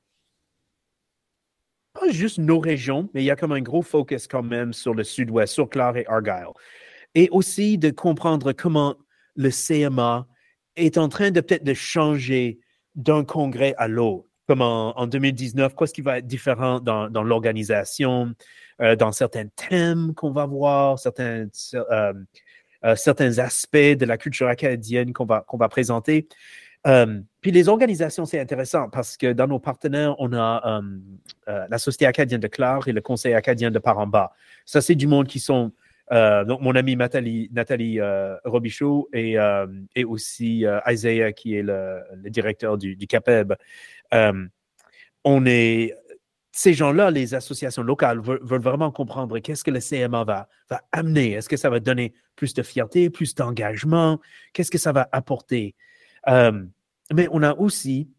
pas juste nos régions, mais il y a comme un gros focus quand même sur le sud-ouest, sur Clare et Argyle. Et aussi de comprendre comment le CMA est en train de peut-être de changer d'un congrès à l'autre comme en, 2019, quoi ce qui va être différent dans, l'organisation, euh, dans certains thèmes qu'on va voir, certains, euh, euh, certains aspects de la culture acadienne qu'on va, qu'on va présenter? Puis les organisations, c'est intéressant parce que dans nos partenaires, on a la Société acadienne de Clare et le Conseil acadien de Paramba. Ça, c'est du monde qui sont donc, mon ami Nathalie, Robichaud et, aussi Isaiah, qui est le, directeur du, du CAPEB. Euh, on est, ces gens-là, les associations locales, veulent, vraiment comprendre qu'est-ce que le CMA va, amener. Est-ce que ça va donner plus de fierté, plus d'engagement? Qu'est-ce que ça va apporter? Euh, mais on a aussi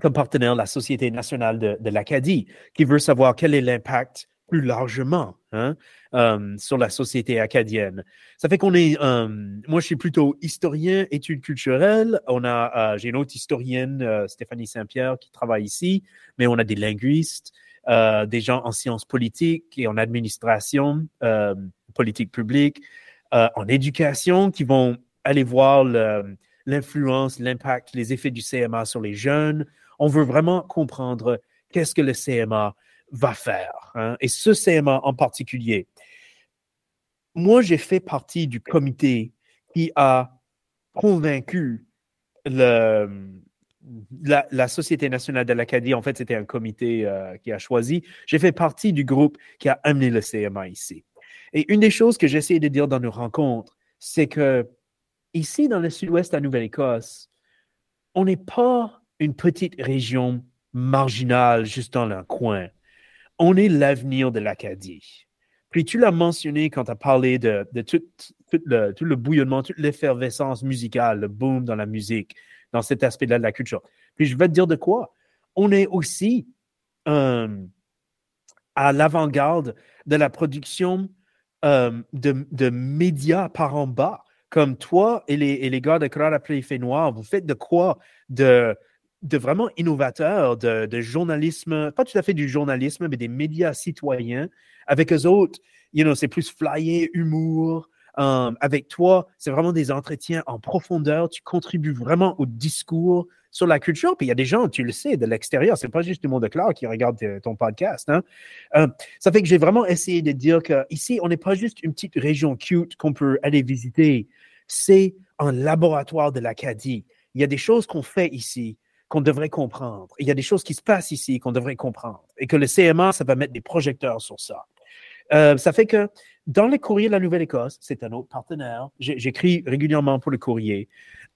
comme partenaire la Société nationale de, l'Acadie qui veut savoir quel est l'impact plus largement hein, euh, sur la société acadienne. Ça fait qu'on est, euh, moi je suis plutôt historien, études culturelles. On a, euh, j'ai une autre historienne, Stéphanie Saint-Pierre, qui travaille ici, mais on a des linguistes, des gens en sciences politiques et en administration, politique publique, en éducation, qui vont aller voir l'influence, l'impact, les effets du CMA sur les jeunes. On veut vraiment comprendre qu'est-ce que le CMA va faire, hein, et ce CMA en particulier. Moi, j'ai fait partie du comité qui a convaincu le, la, Société nationale de l'Acadie. En fait, c'était un comité euh, qui a choisi. J'ai fait partie du groupe qui a amené le CMA ici. Et une des choses que j'essaie de dire dans nos rencontres, c'est que ici, dans le sud-ouest de la Nouvelle-Écosse, on n'est pas une petite région marginale juste dans un coin on est l'avenir de l'Acadie. Puis tu l'as mentionné quand tu as parlé de, tout, le, bouillonnement, toute l'effervescence musicale, le boom dans la musique, dans cet aspect-là de la culture. Puis je vais te dire de quoi. On est aussi euh, à l'avant-garde de la production euh, de, médias par en bas. Comme toi et les, gars de Crowd après noir, vous faites de quoi de, vraiment innovateurs, de, journalisme, pas tout à fait du journalisme, mais des médias citoyens. Avec eux autres, you know, c'est plus flyer, humour. Um, avec toi, c'est vraiment des entretiens en profondeur. Tu contribues vraiment au discours sur la culture. Puis il y a des gens, tu le sais, de l'extérieur. C'est pas juste du monde de Claire qui regarde ton podcast. Hein. Um, ça fait que j'ai vraiment essayé de dire qu'ici, on n'est pas juste une petite région cute qu'on peut aller visiter. C'est un laboratoire de l'Acadie. Il y a des choses qu'on fait ici qu'on devrait comprendre. Il y a des choses qui se passent ici qu'on devrait comprendre. Et que le CMA, ça va mettre des projecteurs sur ça. Euh, ça fait que dans les courriers de la Nouvelle-Écosse, c'est un autre partenaire, j'écris régulièrement pour le courrier,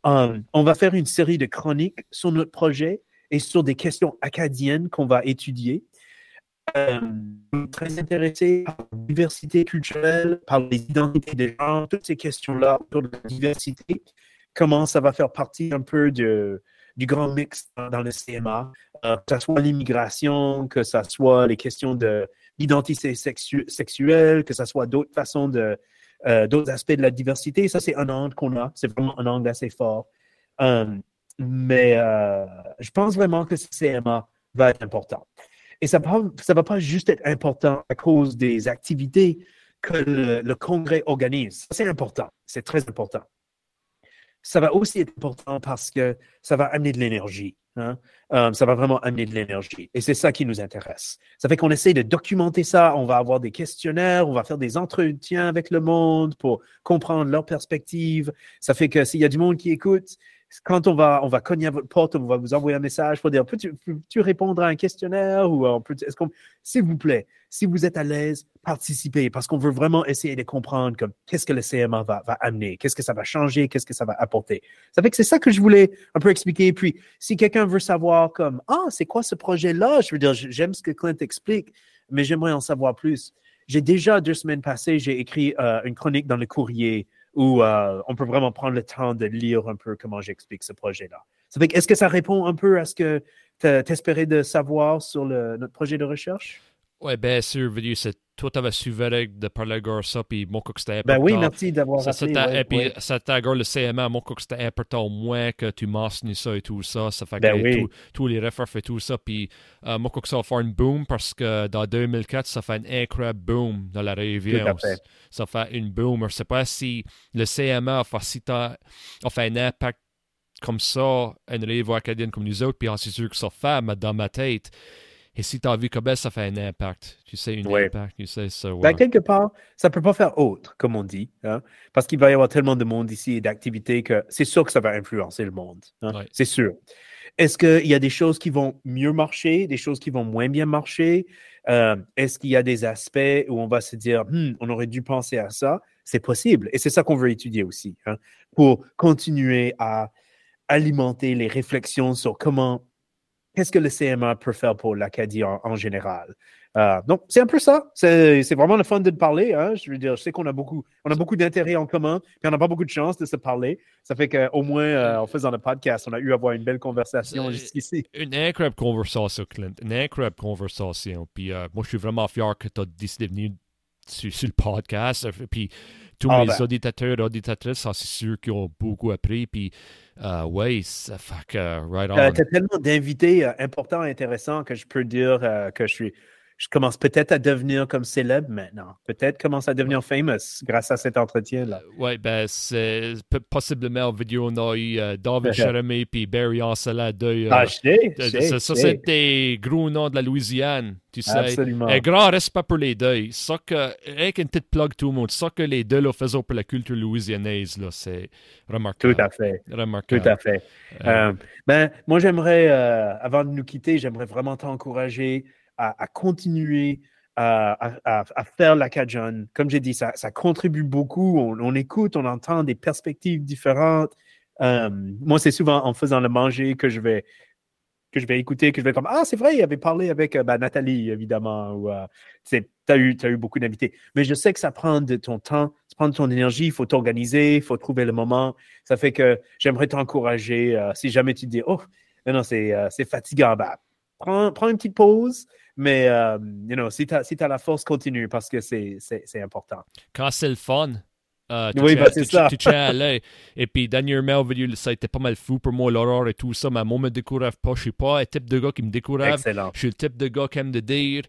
euh, on va faire une série de chroniques sur notre projet et sur des questions acadiennes qu'on va étudier. Euh, très intéressé par la diversité culturelle, par les identités des gens, toutes ces questions-là autour de la diversité, comment ça va faire partie un peu du grand mix dans, le CMA, euh, que ce soit l'immigration, que ce soit les questions de l'identité sexuelle, que ce soit d'autres façons de, euh, d'autres aspects de la diversité. Ça, c'est un angle qu'on a. C'est vraiment un angle assez fort. Mais je pense vraiment que ce CMA va être important. Et ça ne va pas juste être important à cause des activités que le, Congrès organise. C'est important, c'est très important. Ça va aussi être important parce que ça va amener de l'énergie. Hein. Euh, ça va vraiment amener de l'énergie. Et c'est ça qui nous intéresse. Ça fait qu'on essaie de documenter ça. On va avoir des questionnaires, on va faire des entretiens avec le monde pour comprendre leur perspective. Ça fait que s'il y a du monde qui écoute, quand on va, on va cogner à votre porte, on va vous envoyer un message pour dire peux-tu, peux répondre à un questionnaire ou est-ce qu'on, s'il vous plaît, si vous êtes à l'aise, participez parce qu'on veut vraiment essayer de comprendre comme qu'est-ce que le CMA va, amener, qu'est-ce que ça va changer, qu'est-ce que ça va apporter? Ça fait que c'est ça que je voulais un peu expliquer. Puis, si quelqu'un veut savoir comme ah c'est quoi ce projet-là, je veux dire j'aime ce que Clint explique, mais j'aimerais en savoir plus. J'ai déjà deux semaines passées, j'ai écrit euh, une chronique dans le courrier où euh, on peut vraiment prendre le temps de lire un peu comment j'explique ce projet-là. Est-ce que ça répond un peu à ce que tu espérais de savoir sur notre projet de recherche? Oui, bien sûr, c'est toi, tu avais suivi de parler de ça, puis mon que c'était important. Ben oui, merci d'avoir ça. et puis, ça t'a le CMA, mon que c'était important au moins que tu mentionnes ça et tout ça. Ça fait ben que tous les refs et tout ça. Puis, euh, mon que ça va faire une boom parce que dans 2004, ça fait un incroyable boom dans la réunion. Ça fait une boom. Je ne sais pas si le CMA a fait, si a fait un impact comme ça, une réunion acadienne comme nous autres, puis c'est sûr que ça fait, mais dans ma tête, et si tu as vu comment ça fait un impact, tu sais, un impact, tu sais, ça. Ben, quelque part, ça ne peut pas faire autre, comme on dit, hein, parce qu'il va y avoir tellement de monde ici et d'activités que c'est sûr que ça va influencer le monde. Hein, c'est sûr. Est-ce qu'il y a des choses qui vont mieux marcher, des choses qui vont moins bien marcher? Euh, est-ce qu'il y a des aspects où on va se dire, hmm, on aurait dû penser à ça? C'est possible. Et c'est ça qu'on veut étudier aussi, hein, pour continuer à alimenter les réflexions sur comment qu'est-ce que le CMA peut faire pour l'Acadie en, général? Euh, donc, c'est un peu ça. C'est vraiment le fun de parler. Hein. Je veux dire, je sais qu'on a beaucoup, on a beaucoup d'intérêts en commun, puis on n'a pas beaucoup de chance de se parler. Ça fait qu'au moins, euh, en faisant le podcast, on a eu à avoir une belle conversation jusqu'ici. Une incroyable conversation, Clint. Une incroyable conversation. Puis euh, moi, je suis vraiment fier que tu as décidé de venir sur, le podcast. Puis tous ah, mes ben. auditeurs et auditrices, c'est sûr qu'ils ont beaucoup appris. Puis uh, ouais, ça fait que, right on. Tu as tellement d'invités euh, importants et intéressants que je peux dire euh, que je suis je commence peut-être à devenir comme célèbre maintenant. Peut-être commence à devenir famous grâce à cet entretien-là. Euh, oui, ben, c'est possiblement en vidéo, on a eu euh, David Jeremy puis Barry Ansela. De, ah, je sais, Ça, c'est des gros noms de la Louisiane, tu sais. Absolument. Un grand respect pour les deux. Ça que, avec une petite plug tout le monde, ça que les deux là, faisaient pour la culture louisianaise, là, c'est remarquable. Tout à fait. Remarquable. Tout à fait. Euh, ben, moi, j'aimerais, avant de nous quitter, j'aimerais vraiment t'encourager à, continuer à, faire la Cajun. Comme j'ai dit, ça, contribue beaucoup. On, écoute, on entend des perspectives différentes. Euh, moi, c'est souvent en faisant le manger que je vais que je vais écouter, que je vais comme Ah, c'est vrai, il avait parlé avec euh, ben, Nathalie, évidemment, ou euh, tu as eu, eu beaucoup d'invités. Mais je sais que ça prend de ton temps, ça prend de ton énergie, il faut t'organiser, il faut trouver le moment. Ça fait que j'aimerais t'encourager, si jamais tu te dis Oh, non, c'est fatigant, ben, prends, prends une petite pause, mais, euh, you know, si tu as, si as, la force, continue parce que c'est important. Quand c'est le fun, euh, tu, oui, bah, c'est ça. Tu, tiens à l'œil. Et puis, dernièrement, ça a été pas mal fou pour moi, l'aurore et tout ça. Mais moi, me décourage pas. Je suis pas un type de gars qui me décourage. Excellent. Je suis le type de gars qui aime de dire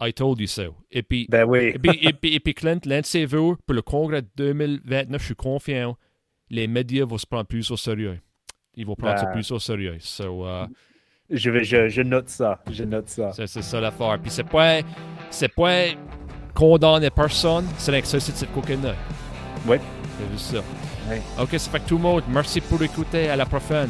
I told you so. Et puis, ben oui. et, puis, et, puis, et puis, Clint, l'un de ses vœux pour le congrès 2029, je suis confiant, les médias vont se prendre plus au sérieux. Ils vont prendre ça ben. plus au sérieux. So, uh, je, vais, je, je, note ça. Je note ça. C'est, ça l'affaire. Puis c'est pas, c'est pas condamner personne, c'est l'exercice de coquine. Oui. C'est juste ça. Ok, ça fait que tout le monde, merci pour écouter. À la prochaine.